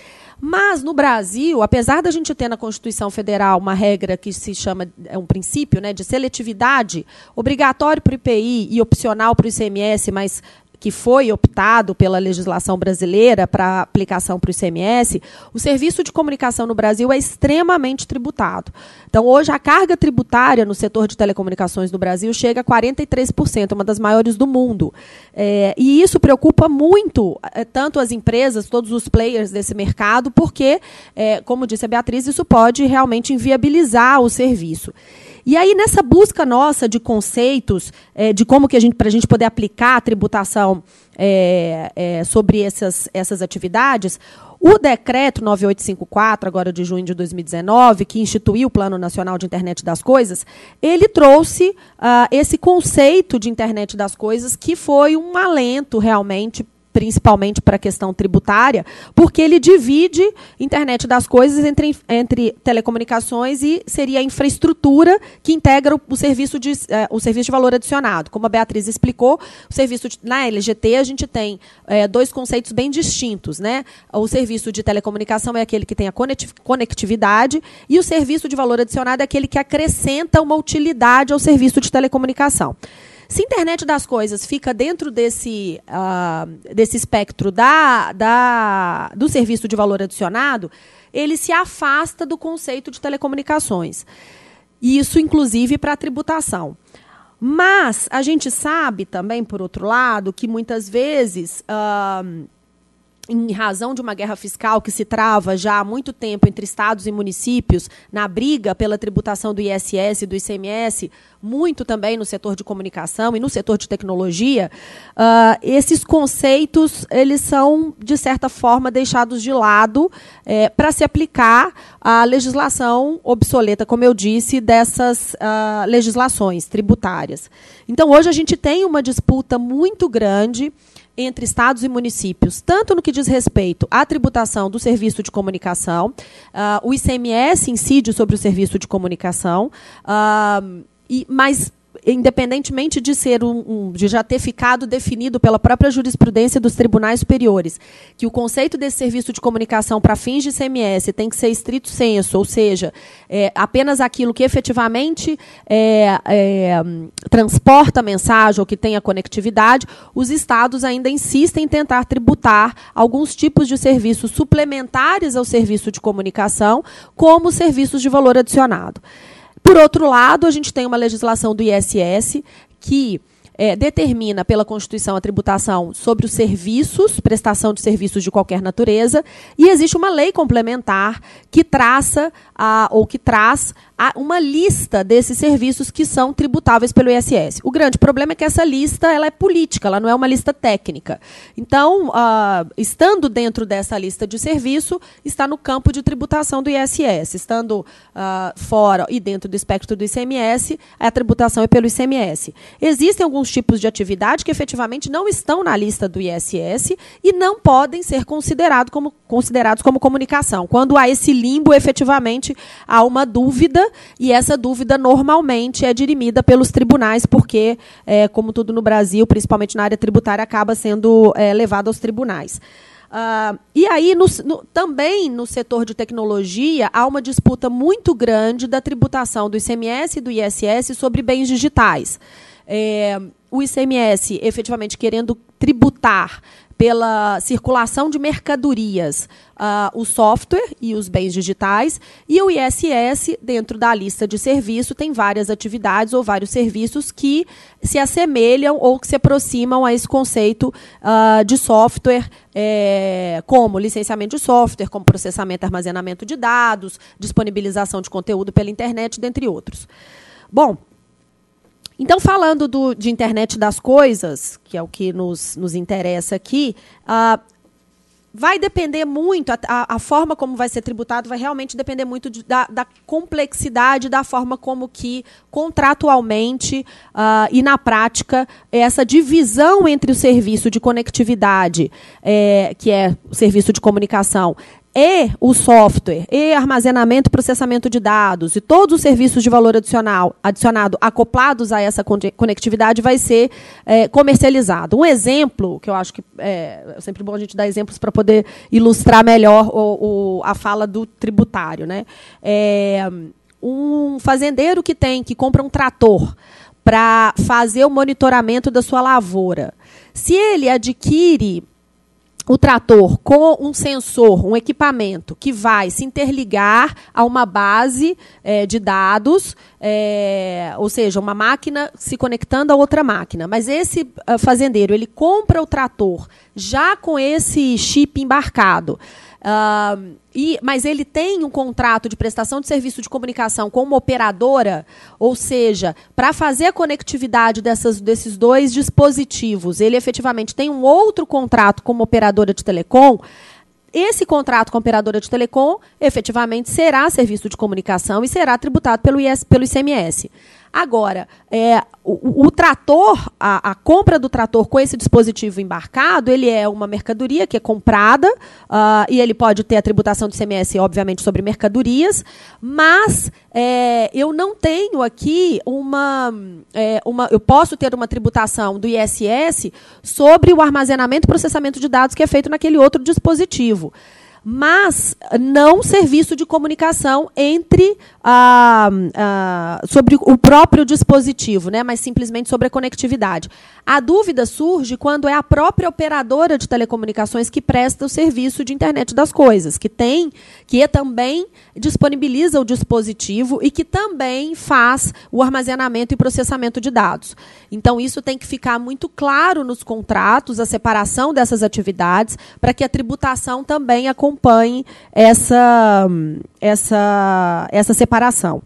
Mas no Brasil, apesar da gente ter na Constituição Federal uma regra que se chama, é um princípio né, de seletividade, obrigatório para o IPI e opcional para o ICMS, mas que foi optado pela legislação brasileira para aplicação para o ICMS, o serviço de comunicação no Brasil é extremamente tributado. Então, hoje, a carga tributária no setor de telecomunicações no Brasil chega a 43%, uma das maiores do mundo. É, e isso preocupa muito é, tanto as empresas, todos os players desse mercado, porque, é, como disse a Beatriz, isso pode realmente inviabilizar o serviço. E aí, nessa busca nossa de conceitos, é, de como que a gente, para a gente poder aplicar a tributação é, é, sobre essas, essas atividades, o decreto 9854, agora de junho de 2019, que instituiu o Plano Nacional de Internet das Coisas, ele trouxe uh, esse conceito de internet das coisas que foi um alento realmente principalmente para a questão tributária, porque ele divide internet das coisas entre, entre telecomunicações e seria a infraestrutura que integra o, o serviço de, é, o serviço de valor adicionado. Como a Beatriz explicou, o serviço de, na LGT a gente tem é, dois conceitos bem distintos. Né? O serviço de telecomunicação é aquele que tem a conectividade e o serviço de valor adicionado é aquele que acrescenta uma utilidade ao serviço de telecomunicação. Se a internet das coisas fica dentro desse, uh, desse espectro da, da, do serviço de valor adicionado, ele se afasta do conceito de telecomunicações. Isso, inclusive, para a tributação. Mas a gente sabe também, por outro lado, que muitas vezes. Uh, em razão de uma guerra fiscal que se trava já há muito tempo entre estados e municípios na briga pela tributação do ISS e do ICMS, muito também no setor de comunicação e no setor de tecnologia, uh, esses conceitos eles são de certa forma deixados de lado é, para se aplicar à legislação obsoleta, como eu disse, dessas uh, legislações tributárias. Então hoje a gente tem uma disputa muito grande entre estados e municípios, tanto no que diz respeito à tributação do serviço de comunicação, uh, o ICMS incide sobre o serviço de comunicação, uh, e, mas independentemente de ser um, um, de já ter ficado definido pela própria jurisprudência dos tribunais superiores, que o conceito desse serviço de comunicação para fins de CMS tem que ser estrito senso, ou seja, é, apenas aquilo que efetivamente é, é, transporta a mensagem ou que tenha conectividade, os estados ainda insistem em tentar tributar alguns tipos de serviços suplementares ao serviço de comunicação, como serviços de valor adicionado. Por outro lado, a gente tem uma legislação do ISS que é, determina pela Constituição a tributação sobre os serviços, prestação de serviços de qualquer natureza, e existe uma lei complementar que traça a, ou que traz uma lista desses serviços que são tributáveis pelo ISS. O grande problema é que essa lista ela é política, ela não é uma lista técnica. Então, uh, estando dentro dessa lista de serviço, está no campo de tributação do ISS. Estando uh, fora e dentro do espectro do ICMS, a tributação é pelo ICMS. Existem alguns tipos de atividade que efetivamente não estão na lista do ISS e não podem ser considerado como, considerados como comunicação. Quando há esse limbo, efetivamente há uma dúvida e essa dúvida normalmente é dirimida pelos tribunais, porque, é, como tudo no Brasil, principalmente na área tributária, acaba sendo é, levado aos tribunais. Uh, e aí, no, no, também no setor de tecnologia, há uma disputa muito grande da tributação do ICMS e do ISS sobre bens digitais. É, o ICMS efetivamente querendo tributar pela circulação de mercadorias, uh, o software e os bens digitais, e o ISS, dentro da lista de serviço, tem várias atividades ou vários serviços que se assemelham ou que se aproximam a esse conceito uh, de software, é, como licenciamento de software, como processamento e armazenamento de dados, disponibilização de conteúdo pela internet, dentre outros. Bom, então, falando do, de internet das coisas, que é o que nos, nos interessa aqui, uh, vai depender muito, a, a, forma como vai ser tributado vai realmente depender muito de, da, da, complexidade da forma como que contratualmente uh, e na prática essa divisão entre o serviço de conectividade, é, que é o serviço de comunicação, e o software, e armazenamento e processamento de dados, e todos os serviços de valor adicional, adicionado acoplados a essa conectividade vai ser é, comercializado. Um exemplo, que eu acho que é, é sempre bom a gente dar exemplos para poder ilustrar melhor o, o, a fala do tributário. Né? É, um fazendeiro que tem, que compra um trator para fazer o monitoramento da sua lavoura. Se ele adquire o trator com um sensor, um equipamento que vai se interligar a uma base é, de dados, é, ou seja, uma máquina se conectando a outra máquina. Mas esse uh, fazendeiro ele compra o trator já com esse chip embarcado. Uh, e, mas ele tem um contrato de prestação de serviço de comunicação com uma operadora, ou seja, para fazer a conectividade dessas, desses dois dispositivos, ele efetivamente tem um outro contrato com uma operadora de telecom. Esse contrato com a operadora de telecom efetivamente será serviço de comunicação e será tributado pelo, IS, pelo ICMS. Agora, é, o, o, trator, a, a, compra do trator com esse dispositivo embarcado, ele é uma mercadoria que é comprada uh, e ele pode ter a tributação do ICMS, obviamente, sobre mercadorias, mas é, eu não tenho aqui uma, é, uma. Eu posso ter uma tributação do ISS sobre o armazenamento e processamento de dados que é feito naquele outro dispositivo mas não serviço de comunicação entre ah, ah, sobre o próprio dispositivo, né, mas simplesmente sobre a conectividade. A dúvida surge quando é a própria operadora de telecomunicações que presta o serviço de internet das coisas, que tem, que também disponibiliza o dispositivo e que também faz o armazenamento e processamento de dados. Então, isso tem que ficar muito claro nos contratos, a separação dessas atividades, para que a tributação também acompanhe essa, essa, essa separação.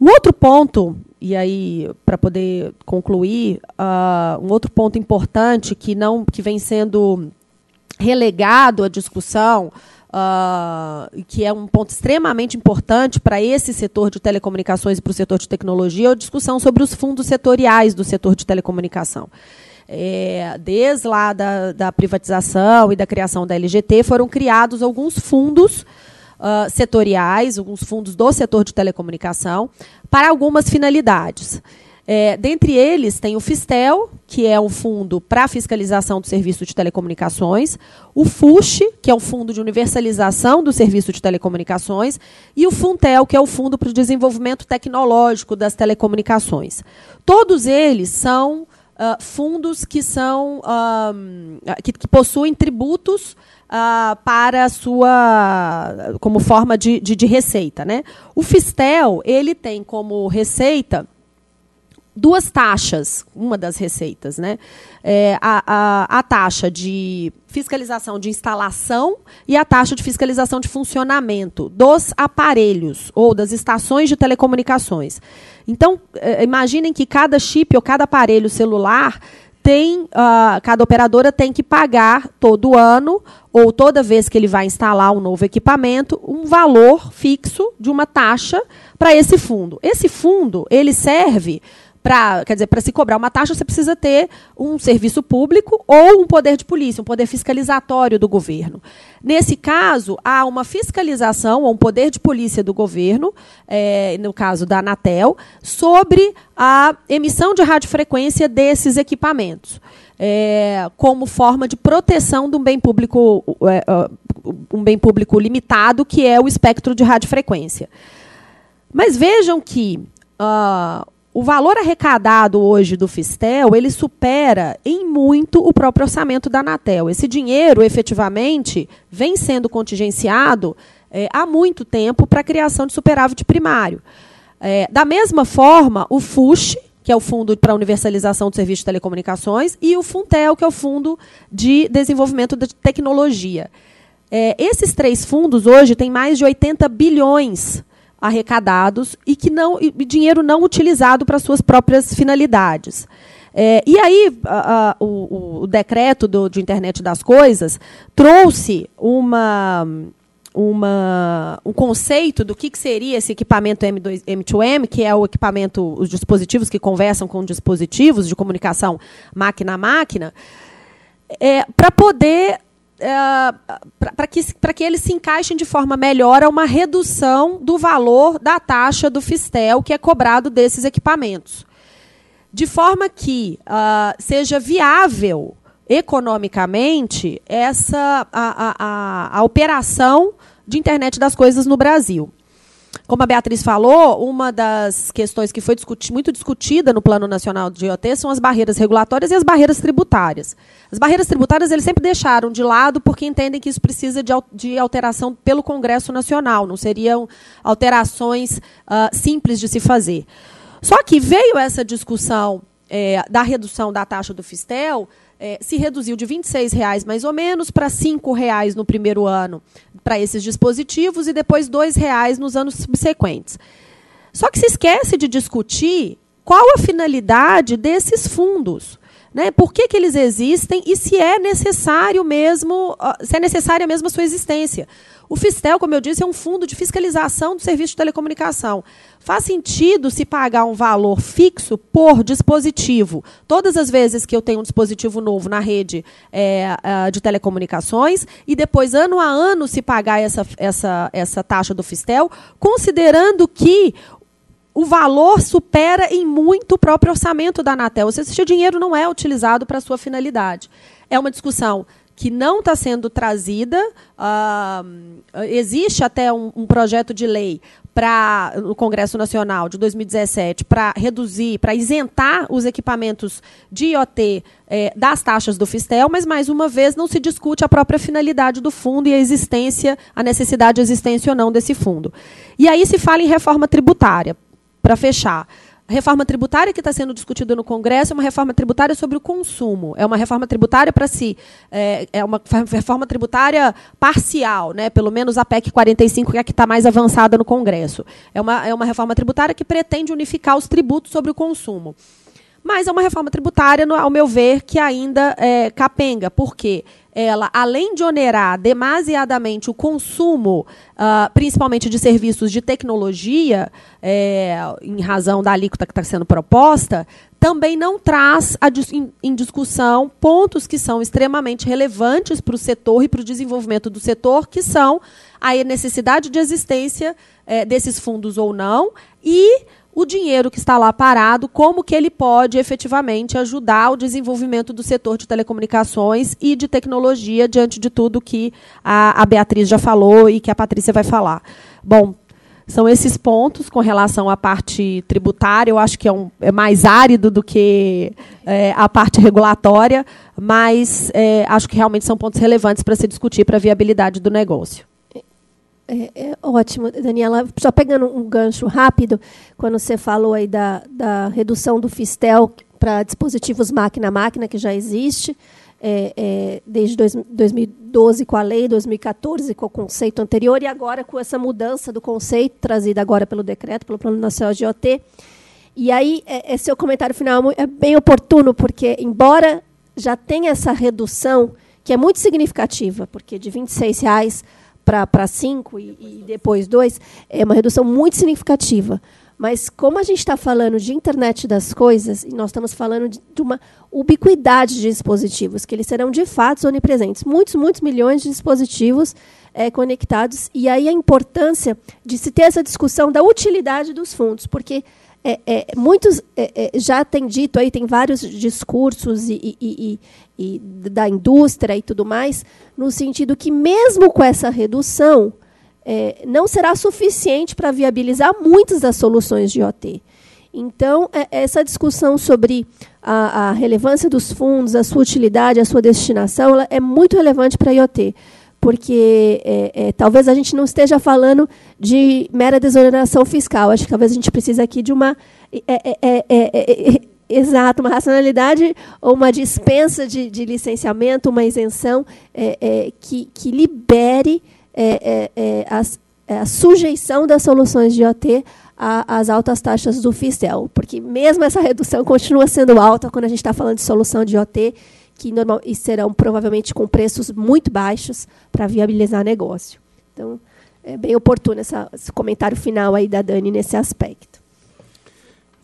Um outro ponto, e aí para poder concluir, uh, um outro ponto importante que não que vem sendo relegado à discussão uh, que é um ponto extremamente importante para esse setor de telecomunicações e para o setor de tecnologia, é a discussão sobre os fundos setoriais do setor de telecomunicação. É, desde lá da, da, privatização e da criação da LGT, foram criados alguns fundos uh, setoriais, alguns fundos do setor de telecomunicação, para algumas finalidades. É, dentre eles tem o Fistel, que é um fundo para fiscalização do serviço de telecomunicações, o FUSH, que é um fundo de universalização do serviço de telecomunicações, e o Funtel, que é o fundo para o desenvolvimento tecnológico das telecomunicações. Todos eles são uh, fundos que são uh, que, que, possuem tributos uh, para sua como forma de, de, de receita, né? O Fistel ele tem como receita duas taxas, uma das receitas, né? É, a, a, a, taxa de fiscalização de instalação e a taxa de fiscalização de funcionamento dos aparelhos ou das estações de telecomunicações. Então, é, imaginem que cada chip ou cada aparelho celular tem, uh, cada operadora tem que pagar todo ano ou toda vez que ele vai instalar um novo equipamento, um valor fixo de uma taxa para esse fundo. Esse fundo, ele serve para, quer dizer, para se cobrar uma taxa, você precisa ter um serviço público ou um poder de polícia, um poder fiscalizatório do governo. Nesse caso, há uma fiscalização ou um poder de polícia do governo, é, no caso da Anatel, sobre a emissão de radiofrequência desses equipamentos. É, como forma de proteção de um bem público, é, um bem público limitado, que é o espectro de radiofrequência. Mas vejam que uh, o valor arrecadado hoje do Fistel, ele supera em muito o próprio orçamento da Anatel. Esse dinheiro, efetivamente, vem sendo contingenciado é, há muito tempo para a criação de superávit primário. É, da mesma forma, o FUSH, que é o Fundo para a Universalização do Serviço de Telecomunicações, e o FUNTEL, que é o Fundo de Desenvolvimento de Tecnologia. É, esses três fundos hoje têm mais de 80 bilhões arrecadados e que não e dinheiro não utilizado para suas próprias finalidades. É, e aí a, a, o, o, decreto do, de internet das coisas trouxe uma, uma, um conceito do que, que seria esse equipamento M2, M2M, que é o equipamento, os dispositivos que conversam com dispositivos de comunicação máquina a máquina, é, para poder para que, que eles se encaixem de forma melhor a uma redução do valor da taxa do Fistel que é cobrado desses equipamentos. De forma que uh, seja viável economicamente essa a, a, a, a operação de internet das coisas no Brasil. Como a Beatriz falou, uma das questões que foi discuti muito discutida no Plano Nacional de IoT são as barreiras regulatórias e as barreiras tributárias. As barreiras tributárias eles sempre deixaram de lado porque entendem que isso precisa de, de alteração pelo Congresso Nacional, não seriam alterações uh, simples de se fazer. Só que veio essa discussão é, da redução da taxa do Fistel, é, se reduziu de R$ 26,00 mais ou menos para R$ 5,00 no primeiro ano para esses dispositivos e depois R$ 2,00 nos anos subsequentes. Só que se esquece de discutir qual a finalidade desses fundos. Né? Por que, que eles existem e se é necessário mesmo, se é necessária mesmo a sua existência. O Fistel, como eu disse, é um fundo de fiscalização do serviço de telecomunicação. Faz sentido se pagar um valor fixo por dispositivo. Todas as vezes que eu tenho um dispositivo novo na rede é, de telecomunicações e depois, ano a ano, se pagar essa, essa, essa taxa do Fistel, considerando que o valor supera em muito o próprio orçamento da Anatel. Ou seja, o dinheiro não é utilizado para a sua finalidade. É uma discussão que não está sendo trazida. Uh, existe até um, um, projeto de lei para no Congresso Nacional de 2017 para reduzir, para isentar os equipamentos de IoT eh, das taxas do Fistel, mas mais uma vez não se discute a própria finalidade do fundo e a existência, a necessidade de existência ou não desse fundo. E aí se fala em reforma tributária, para fechar. A reforma tributária que está sendo discutida no Congresso é uma reforma tributária sobre o consumo. É uma reforma tributária para si. É, é, uma reforma tributária parcial, né? pelo menos a PEC 45, que é a que está mais avançada no Congresso. É uma, é uma reforma tributária que pretende unificar os tributos sobre o consumo. Mas é uma reforma tributária, ao meu ver, que ainda é capenga. Por quê? Ela, além de onerar demasiadamente o consumo, uh, principalmente de serviços de tecnologia, é, em razão da alíquota que está sendo proposta, também não traz a, em, em, discussão pontos que são extremamente relevantes para o setor e para o desenvolvimento do setor, que são a necessidade de existência é, desses fundos ou não e o dinheiro que está lá parado, como que ele pode efetivamente ajudar o desenvolvimento do setor de telecomunicações e de tecnologia, diante de tudo que a, a Beatriz já falou e que a Patrícia vai falar. Bom, são esses pontos com relação à parte tributária. Eu acho que é, um, é mais árido do que é, a parte regulatória, mas é, acho que realmente são pontos relevantes para se discutir para a viabilidade do negócio. É, é, ótimo, Daniela. Só pegando um gancho rápido, quando você falou aí da, da redução do Fistel para dispositivos máquina-máquina, que já existe, é, é, desde dois, 2012 com a lei, 2014 com o conceito anterior, e agora com essa mudança do conceito, trazida agora pelo decreto, pelo Plano Nacional de OT. E aí, é, esse seu comentário final é bem oportuno, porque, embora já tenha essa redução, que é muito significativa, porque de 26 reais para 5 e, e, depois 2, é uma redução muito significativa. Mas como a gente está falando de internet das coisas, e nós estamos falando de, de, uma ubiquidade de dispositivos, que eles serão de fato onipresentes. Muitos, muitos milhões de dispositivos é, conectados. E aí a importância de se ter essa discussão da utilidade dos fundos, porque é, é, muitos é, é, já têm dito aí, tem vários discursos e, e, e, e, da indústria e tudo mais, no sentido que mesmo com essa redução, é, não será suficiente para viabilizar muitas das soluções de IoT. Então, é, essa discussão sobre a, a, relevância dos fundos, a sua utilidade, a sua destinação, é muito relevante para a IoT porque é, é, talvez a gente não esteja falando de mera desoneração fiscal. Acho que talvez a gente precise aqui de uma. É, é, é, exato, uma racionalidade ou uma dispensa de, de licenciamento, uma isenção que, que libere as, a sujeição das soluções de OT às altas taxas do FISTEL. Porque mesmo essa redução continua sendo alta quando a gente está falando de solução de OT que normal, e serão provavelmente com preços muito baixos para viabilizar negócio. Então, é bem oportuno essa, esse comentário final aí da Dani nesse aspecto.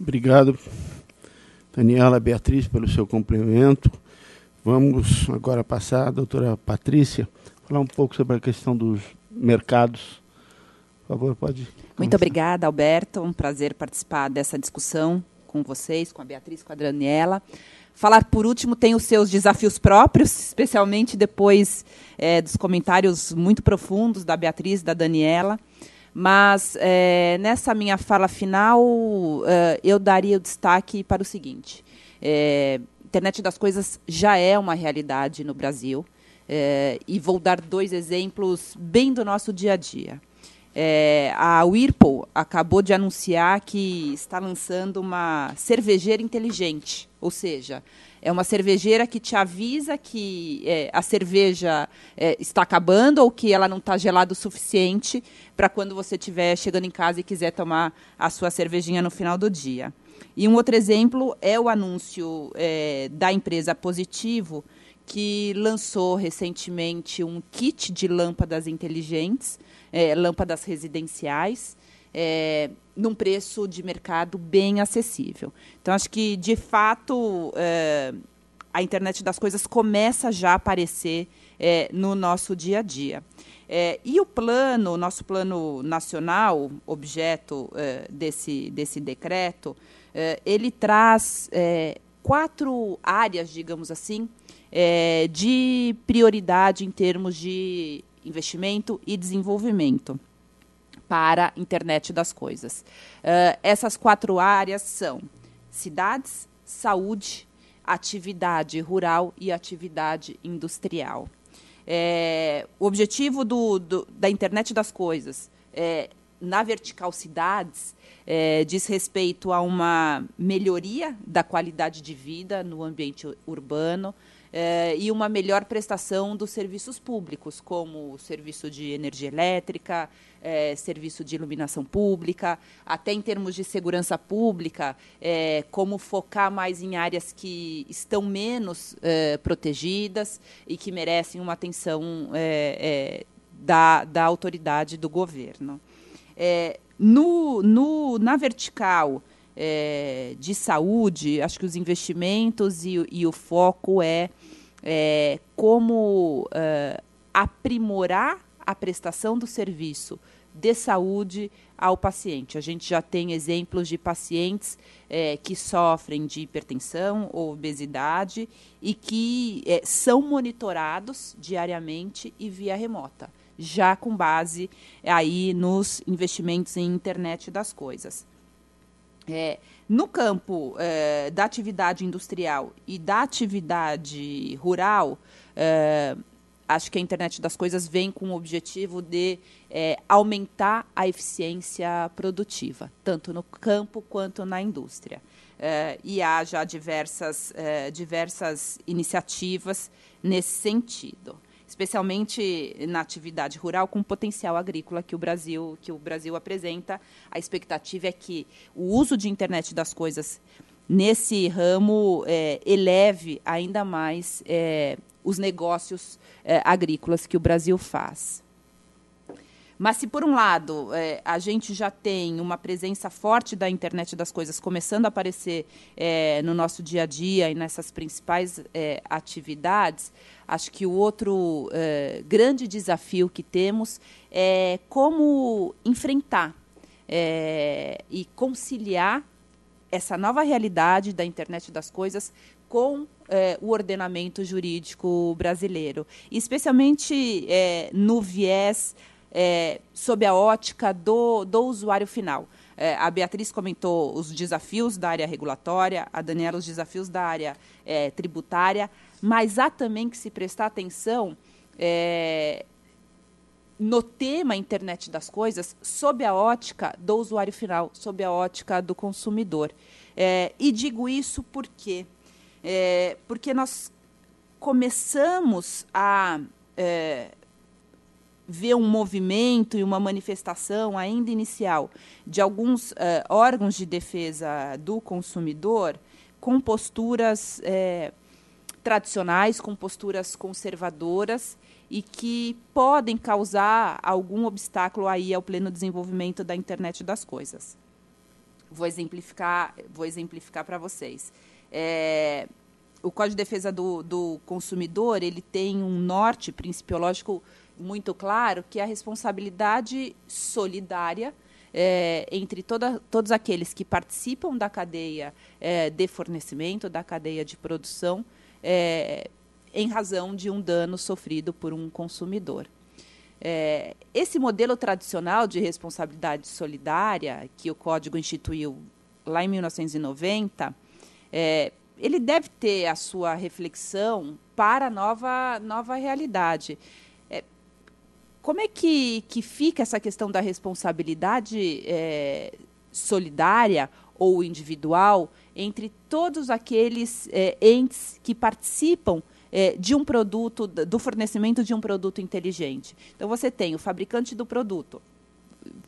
Obrigado, Daniela Beatriz, pelo seu complemento. Vamos agora passar a doutora Patrícia, falar um pouco sobre a questão dos mercados. Por favor, pode. Começar. Muito obrigada, Alberto. Um prazer participar dessa discussão com vocês, com a Beatriz, com a Daniela. Falar por último tem os seus desafios próprios, especialmente depois é, dos comentários muito profundos da Beatriz e da Daniela. Mas é, nessa minha fala final, é, eu daria o destaque para o seguinte: é, internet das coisas já é uma realidade no Brasil. É, e vou dar dois exemplos bem do nosso dia a dia. É, a Whirlpool acabou de anunciar que está lançando uma cervejeira inteligente, ou seja, é uma cervejeira que te avisa que é, a cerveja é, está acabando ou que ela não está gelada o suficiente para quando você estiver chegando em casa e quiser tomar a sua cervejinha no final do dia. E um outro exemplo é o anúncio é, da empresa Positivo, que lançou recentemente um kit de lâmpadas inteligentes é, lâmpadas residenciais, é, num preço de mercado bem acessível. Então, acho que, de fato, é, a internet das coisas começa já a aparecer é, no nosso dia a dia. É, e o plano, nosso plano nacional, objeto desse, desse decreto, ele traz quatro áreas, digamos assim, de prioridade em termos de investimento e desenvolvimento para a internet das coisas. Uh, essas quatro áreas são cidades, saúde, atividade rural e atividade industrial. É, o objetivo do, do, da internet das coisas é, na vertical cidades é, diz respeito a uma melhoria da qualidade de vida no ambiente urbano, eh, e uma melhor prestação dos serviços públicos, como serviço de energia elétrica, eh, serviço de iluminação pública, até em termos de segurança pública, eh, como focar mais em áreas que estão menos protegidas e que merecem uma atenção da, da autoridade do governo. no, no, na vertical, é, de saúde, acho que os investimentos e, e o foco é, é como é, aprimorar a prestação do serviço de saúde ao paciente. A gente já tem exemplos de pacientes é, que sofrem de hipertensão ou obesidade e que é, são monitorados diariamente e via remota, já com base aí nos investimentos em internet das coisas. É, no campo é, da atividade industrial e da atividade rural, é, acho que a internet das coisas vem com o objetivo de é, aumentar a eficiência produtiva, tanto no campo quanto na indústria. É, e há já diversas, é, diversas iniciativas nesse sentido especialmente na atividade rural com potencial agrícola que o Brasil que o Brasil apresenta. A expectativa é que o uso de internet das coisas nesse ramo é, eleve ainda mais é, os negócios é, agrícolas que o Brasil faz. Mas se por um lado é, a gente já tem uma presença forte da internet das coisas começando a aparecer é, no nosso dia a dia e nessas principais é, atividades, acho que o outro é, grande desafio que temos é como enfrentar é, e conciliar essa nova realidade da internet das coisas com é, o ordenamento jurídico brasileiro, especialmente no viés é, sob a ótica do, do usuário final. É, a Beatriz comentou os desafios da área regulatória, a Daniela os desafios da área é, tributária, mas há também que se prestar atenção é, no tema internet das coisas sob a ótica do usuário final, sob a ótica do consumidor. É, e digo isso porque, é, porque nós começamos a é, vê um movimento e uma manifestação ainda inicial de alguns uh, órgãos de defesa do consumidor com posturas eh, tradicionais, com posturas conservadoras e que podem causar algum obstáculo aí ao pleno desenvolvimento da internet das coisas. Vou exemplificar, vou exemplificar para vocês. É, o Código de Defesa do, do Consumidor ele tem um norte principiológico muito claro que a responsabilidade solidária é, entre toda, todos aqueles que participam da cadeia é, de fornecimento, da cadeia de produção, é, em razão de um dano sofrido por um consumidor. É, esse modelo tradicional de responsabilidade solidária, que o Código instituiu lá em 1990, é, ele deve ter a sua reflexão para a nova, nova realidade. Como é que, que fica essa questão da responsabilidade é, solidária ou individual entre todos aqueles é, entes que participam é, de um produto, do fornecimento de um produto inteligente? Então, você tem o fabricante do produto,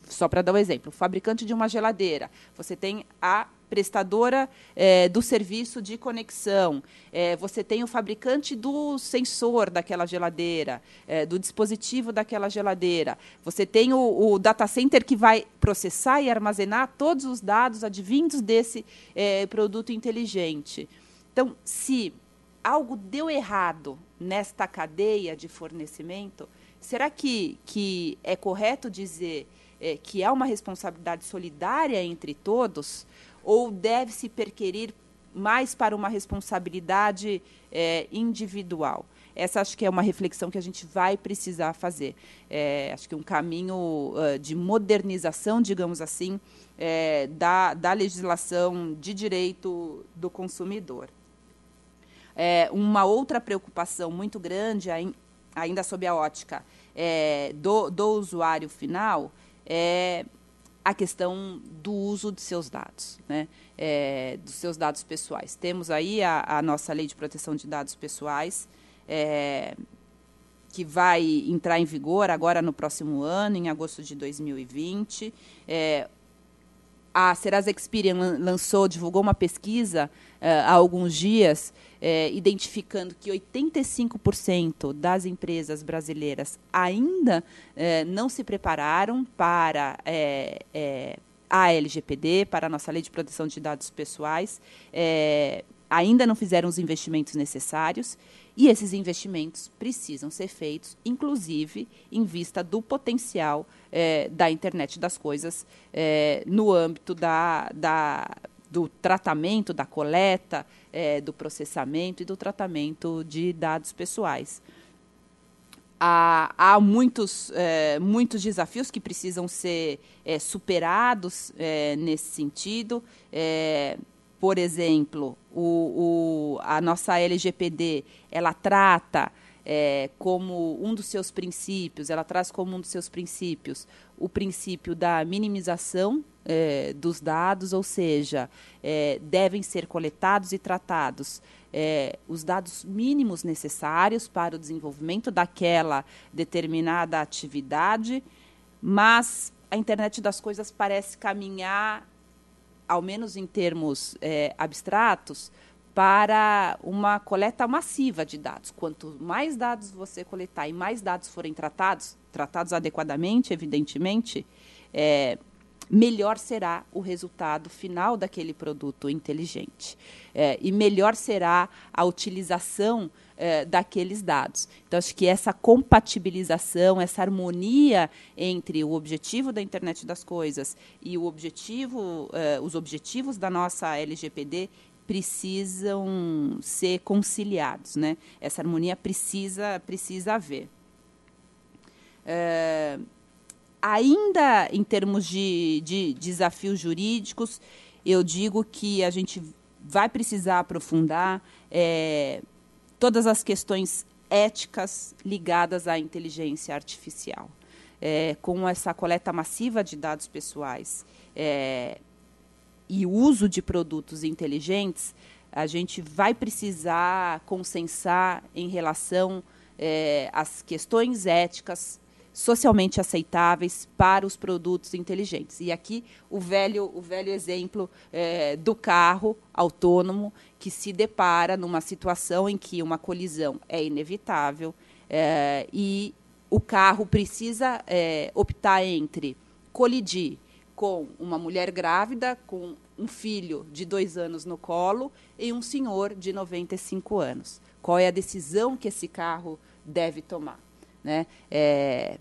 só para dar um exemplo, o fabricante de uma geladeira, você tem a prestadora é, do serviço de conexão, é, você tem o fabricante do sensor daquela geladeira, é, do dispositivo daquela geladeira, você tem o, o, data center que vai processar e armazenar todos os dados advindos desse é, produto inteligente. Então, se algo deu errado nesta cadeia de fornecimento, será que, que é correto dizer é, que há uma responsabilidade solidária entre todos? Ou deve-se perquerir mais para uma responsabilidade é, individual? Essa acho que é uma reflexão que a gente vai precisar fazer. É, acho que um caminho uh, de modernização, digamos assim, é, da, da legislação de direito do consumidor. É, uma outra preocupação muito grande, ainda sob a ótica do, do usuário final, é a questão do uso de seus dados, né? É, dos seus dados pessoais. Temos aí a, a, nossa lei de proteção de dados pessoais, é, que vai entrar em vigor agora no próximo ano, em agosto de 2020. É, a Serasa Experian lançou, divulgou uma pesquisa é, há alguns dias é, identificando que 85% das empresas brasileiras ainda é, não se prepararam para a LGPD, para a nossa Lei de Proteção de Dados Pessoais, ainda não fizeram os investimentos necessários E esses investimentos precisam ser feitos, inclusive em vista do potencial é, da internet das coisas é, no âmbito da, da, do tratamento, da coleta, é, do processamento e do tratamento de dados pessoais. Há, há muitos, muitos desafios que precisam ser superados nesse sentido. Por exemplo, o, o, a nossa LGPD ela trata é, como um dos seus princípios, ela traz como um dos seus princípios o princípio da minimização é, dos dados, ou seja, é, devem ser coletados e tratados é, os dados mínimos necessários para o desenvolvimento daquela determinada atividade, mas a internet das coisas parece caminhar, ao menos em termos é, abstratos, para uma coleta massiva de dados. Quanto mais dados você coletar e mais dados forem tratados, tratados adequadamente, evidentemente, é, melhor será o resultado final daquele produto inteligente. É, e melhor será a utilização é, daqueles dados. Então, acho que essa compatibilização, essa harmonia entre o objetivo da internet das coisas e o objetivo, é, os objetivos da nossa LGPD precisam ser conciliados. Né? Essa harmonia precisa, precisa haver. É, ainda em termos de, de desafios jurídicos, eu digo que a gente vai precisar aprofundar todas as questões éticas ligadas à inteligência artificial. É, com essa coleta massiva de dados pessoais é, e uso de produtos inteligentes, a gente vai precisar consensar em relação é, às questões éticas socialmente aceitáveis para os produtos inteligentes. E aqui o velho, o velho exemplo é, do carro autônomo que se depara numa situação em que uma colisão é inevitável é, e o carro precisa é, optar entre colidir com uma mulher grávida, com um filho de dois anos no colo e um senhor de 95 anos. Qual é a decisão que esse carro deve tomar? Né? É,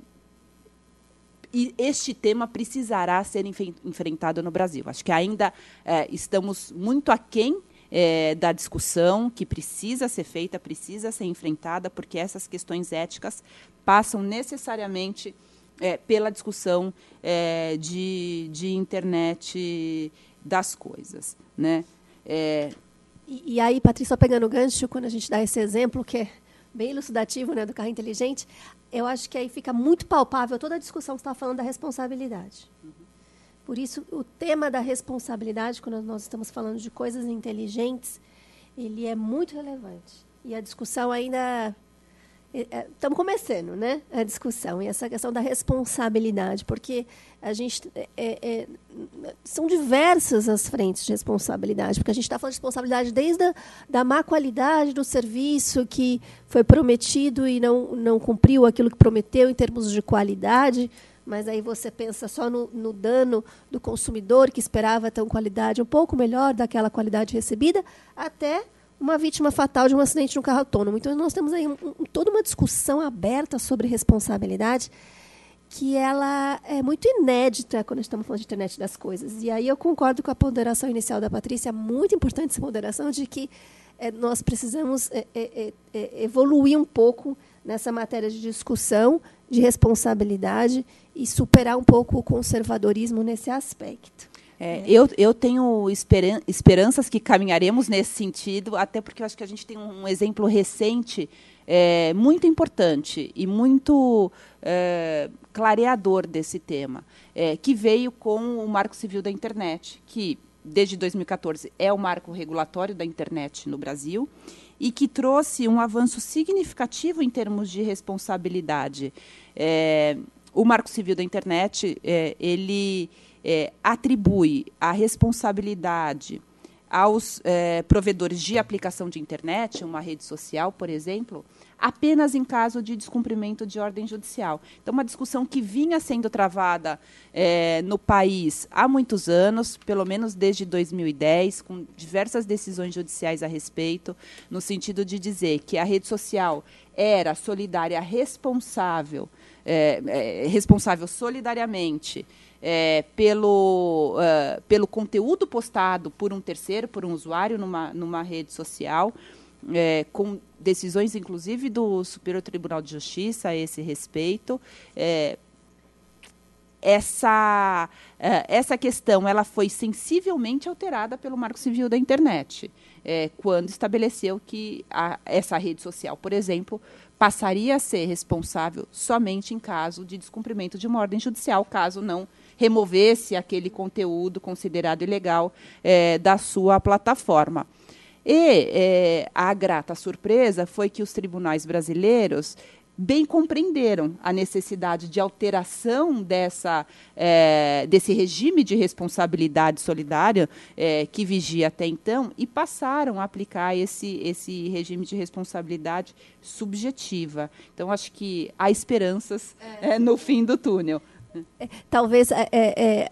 e este tema precisará ser enfrentado no Brasil. Acho que ainda é, estamos muito aquém é, da discussão que precisa ser feita, precisa ser enfrentada, porque essas questões éticas passam necessariamente é, pela discussão é, de, de internet das coisas. Né? É, e, e, aí, Patrícia, pegando o gancho, quando a gente dá esse exemplo, que é bem elucidativo né, do carro inteligente, eu acho que aí fica muito palpável toda a discussão que você está falando da responsabilidade. Uhum. Por isso, o tema da responsabilidade, quando nós estamos falando de coisas inteligentes, ele é muito relevante. E a discussão ainda estamos é, começando, né, a discussão e essa questão da responsabilidade, porque a gente é, é, são diversas as frentes de responsabilidade, porque a gente está falando de responsabilidade desde a da má qualidade do serviço que foi prometido e não não cumpriu aquilo que prometeu em termos de qualidade, mas aí você pensa só no, no dano do consumidor que esperava ter uma qualidade um pouco melhor daquela qualidade recebida, até uma vítima fatal de um acidente no carro autônomo. Então, nós temos aí um, um, toda uma discussão aberta sobre responsabilidade que ela é muito inédita quando estamos falando de internet das coisas. E aí eu concordo com a ponderação inicial da Patrícia, muito importante essa ponderação de que é, nós precisamos é, é, evoluir um pouco nessa matéria de discussão, de responsabilidade e superar um pouco o conservadorismo nesse aspecto. É, eu, eu tenho esperan esperanças que caminharemos nesse sentido, até porque eu acho que a gente tem um exemplo recente é, muito importante e muito é, clareador desse tema, é, que veio com o Marco Civil da Internet, que desde 2014 é o marco regulatório da internet no Brasil e que trouxe um avanço significativo em termos de responsabilidade. É, o Marco Civil da Internet, é, ele é, atribui a responsabilidade aos é, provedores de aplicação de internet, uma rede social, por exemplo, apenas em caso de descumprimento de ordem judicial. Então, uma discussão que vinha sendo travada é, no país há muitos anos, pelo menos desde 2010, com diversas decisões judiciais a respeito, no sentido de dizer que a rede social era solidária, responsável, é, é, responsável solidariamente é, pelo, uh, pelo conteúdo postado por um terceiro, por um usuário numa, numa rede social, é, com decisões, inclusive, do Superior Tribunal de Justiça a esse respeito. É, essa, é, essa questão ela foi sensivelmente alterada pelo Marco Civil da Internet, é, quando estabeleceu que a, essa rede social, por exemplo, passaria a ser responsável somente em caso de descumprimento de uma ordem judicial, caso não removesse aquele conteúdo considerado ilegal é, da sua plataforma. E é, a grata surpresa foi que os tribunais brasileiros bem compreenderam a necessidade de alteração dessa, é, desse regime de responsabilidade solidária é, que vigia até então e passaram a aplicar esse, esse regime de responsabilidade subjetiva. Então, acho que há esperanças é. no fim do túnel. É, talvez é, é,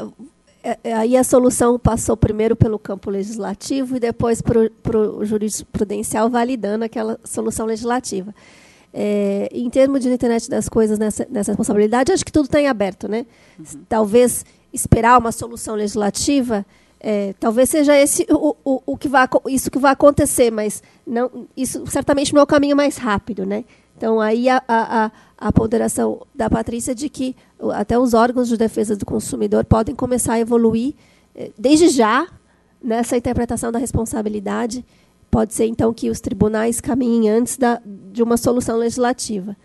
é, é, aí a solução passou primeiro pelo campo legislativo e depois para o jurisprudencial validando aquela solução legislativa. Em termos de internet das coisas nessa, nessa responsabilidade, acho que tudo está em aberto, né? Uhum. Talvez esperar uma solução legislativa, é, talvez seja esse o, o, o que vai, isso que vai acontecer, mas não, isso certamente não é o caminho mais rápido, né? Então aí a, a, a ponderação da Patrícia de que até os órgãos de defesa do consumidor podem começar a evoluir eh, desde já nessa interpretação da responsabilidade. Pode ser, então, que os tribunais caminhem antes da, de uma solução legislativa.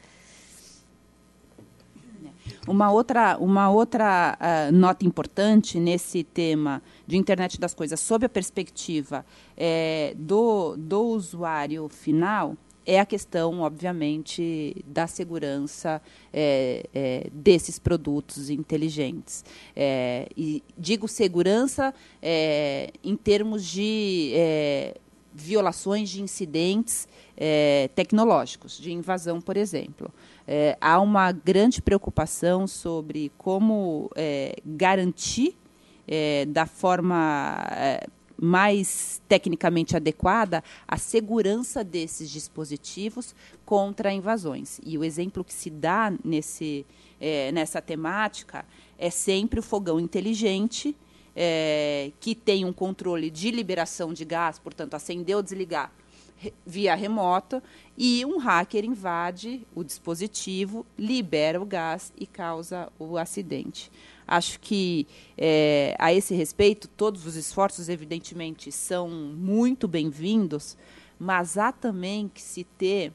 Uma outra, uma outra uh, nota importante nesse tema de internet das coisas, sob a perspectiva é, do, do usuário final, é a questão, obviamente, da segurança é, é, desses produtos inteligentes. É, e digo segurança é, em termos de é, violações de incidentes é, tecnológicos, de invasão, por exemplo. há uma grande preocupação sobre como garantir da forma mais tecnicamente adequada a segurança desses dispositivos contra invasões. E o exemplo que se dá nesse, é, nessa temática é sempre o fogão inteligente, é, que tem um controle de liberação de gás, portanto, acender ou desligar via remota, e um hacker invade o dispositivo, libera o gás e causa o acidente. Acho que, é, a esse respeito, todos os esforços, evidentemente, são muito bem-vindos, mas há também que se ter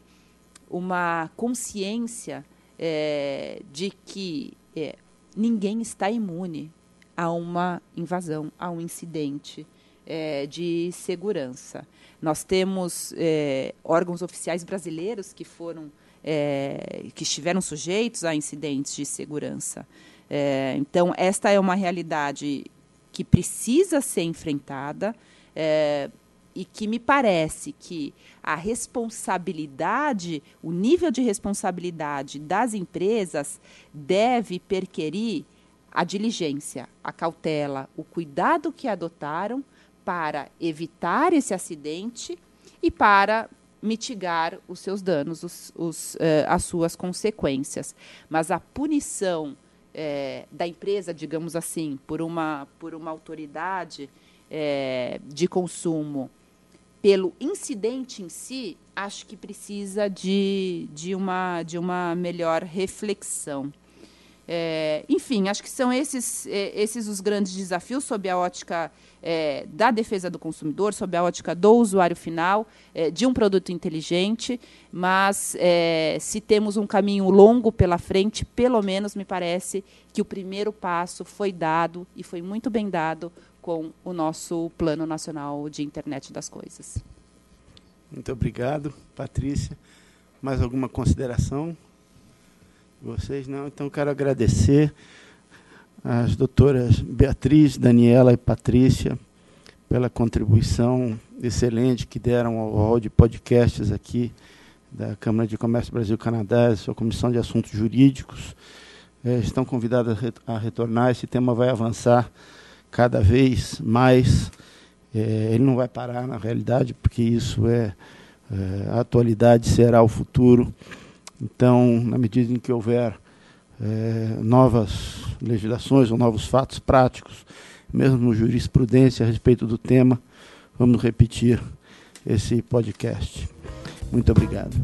uma consciência é, de que é, ninguém está imune a uma invasão, a um incidente é, de segurança. Nós temos é, órgãos oficiais brasileiros que foram é, que estiveram sujeitos a incidentes de segurança. É, então, esta é uma realidade que precisa ser enfrentada é, e que me parece que a responsabilidade, o nível de responsabilidade das empresas deve perquerir a diligência, a cautela, o cuidado que adotaram para evitar esse acidente e para mitigar os seus danos, os, os, uh, as suas consequências. Mas a punição é, da empresa, digamos assim, por uma, por uma autoridade é, de consumo pelo incidente em si, acho que precisa de, de, uma, de uma melhor reflexão. É, enfim, acho que são esses, é, esses os grandes desafios sob a ótica é, da defesa do consumidor, sob a ótica do usuário final, é, de um produto inteligente, mas é, se temos um caminho longo pela frente, pelo menos me parece que o primeiro passo foi dado e foi muito bem dado com o nosso Plano Nacional de Internet das Coisas. Muito obrigado, Patrícia. Mais alguma consideração? Vocês não? Então quero agradecer as doutoras Beatriz, Daniela e Patrícia pela contribuição excelente que deram ao hall de podcasts aqui da Câmara de Comércio Brasil-Canadá, sua Comissão de Assuntos Jurídicos. É, estão convidados a, retornar. Esse tema vai avançar cada vez mais. É, ele não vai parar, na realidade, porque isso é, é, a atualidade será o futuro. Então, na medida em que houver é, novas legislações ou novos fatos práticos, mesmo jurisprudência a respeito do tema, vamos repetir esse podcast. Muito obrigado.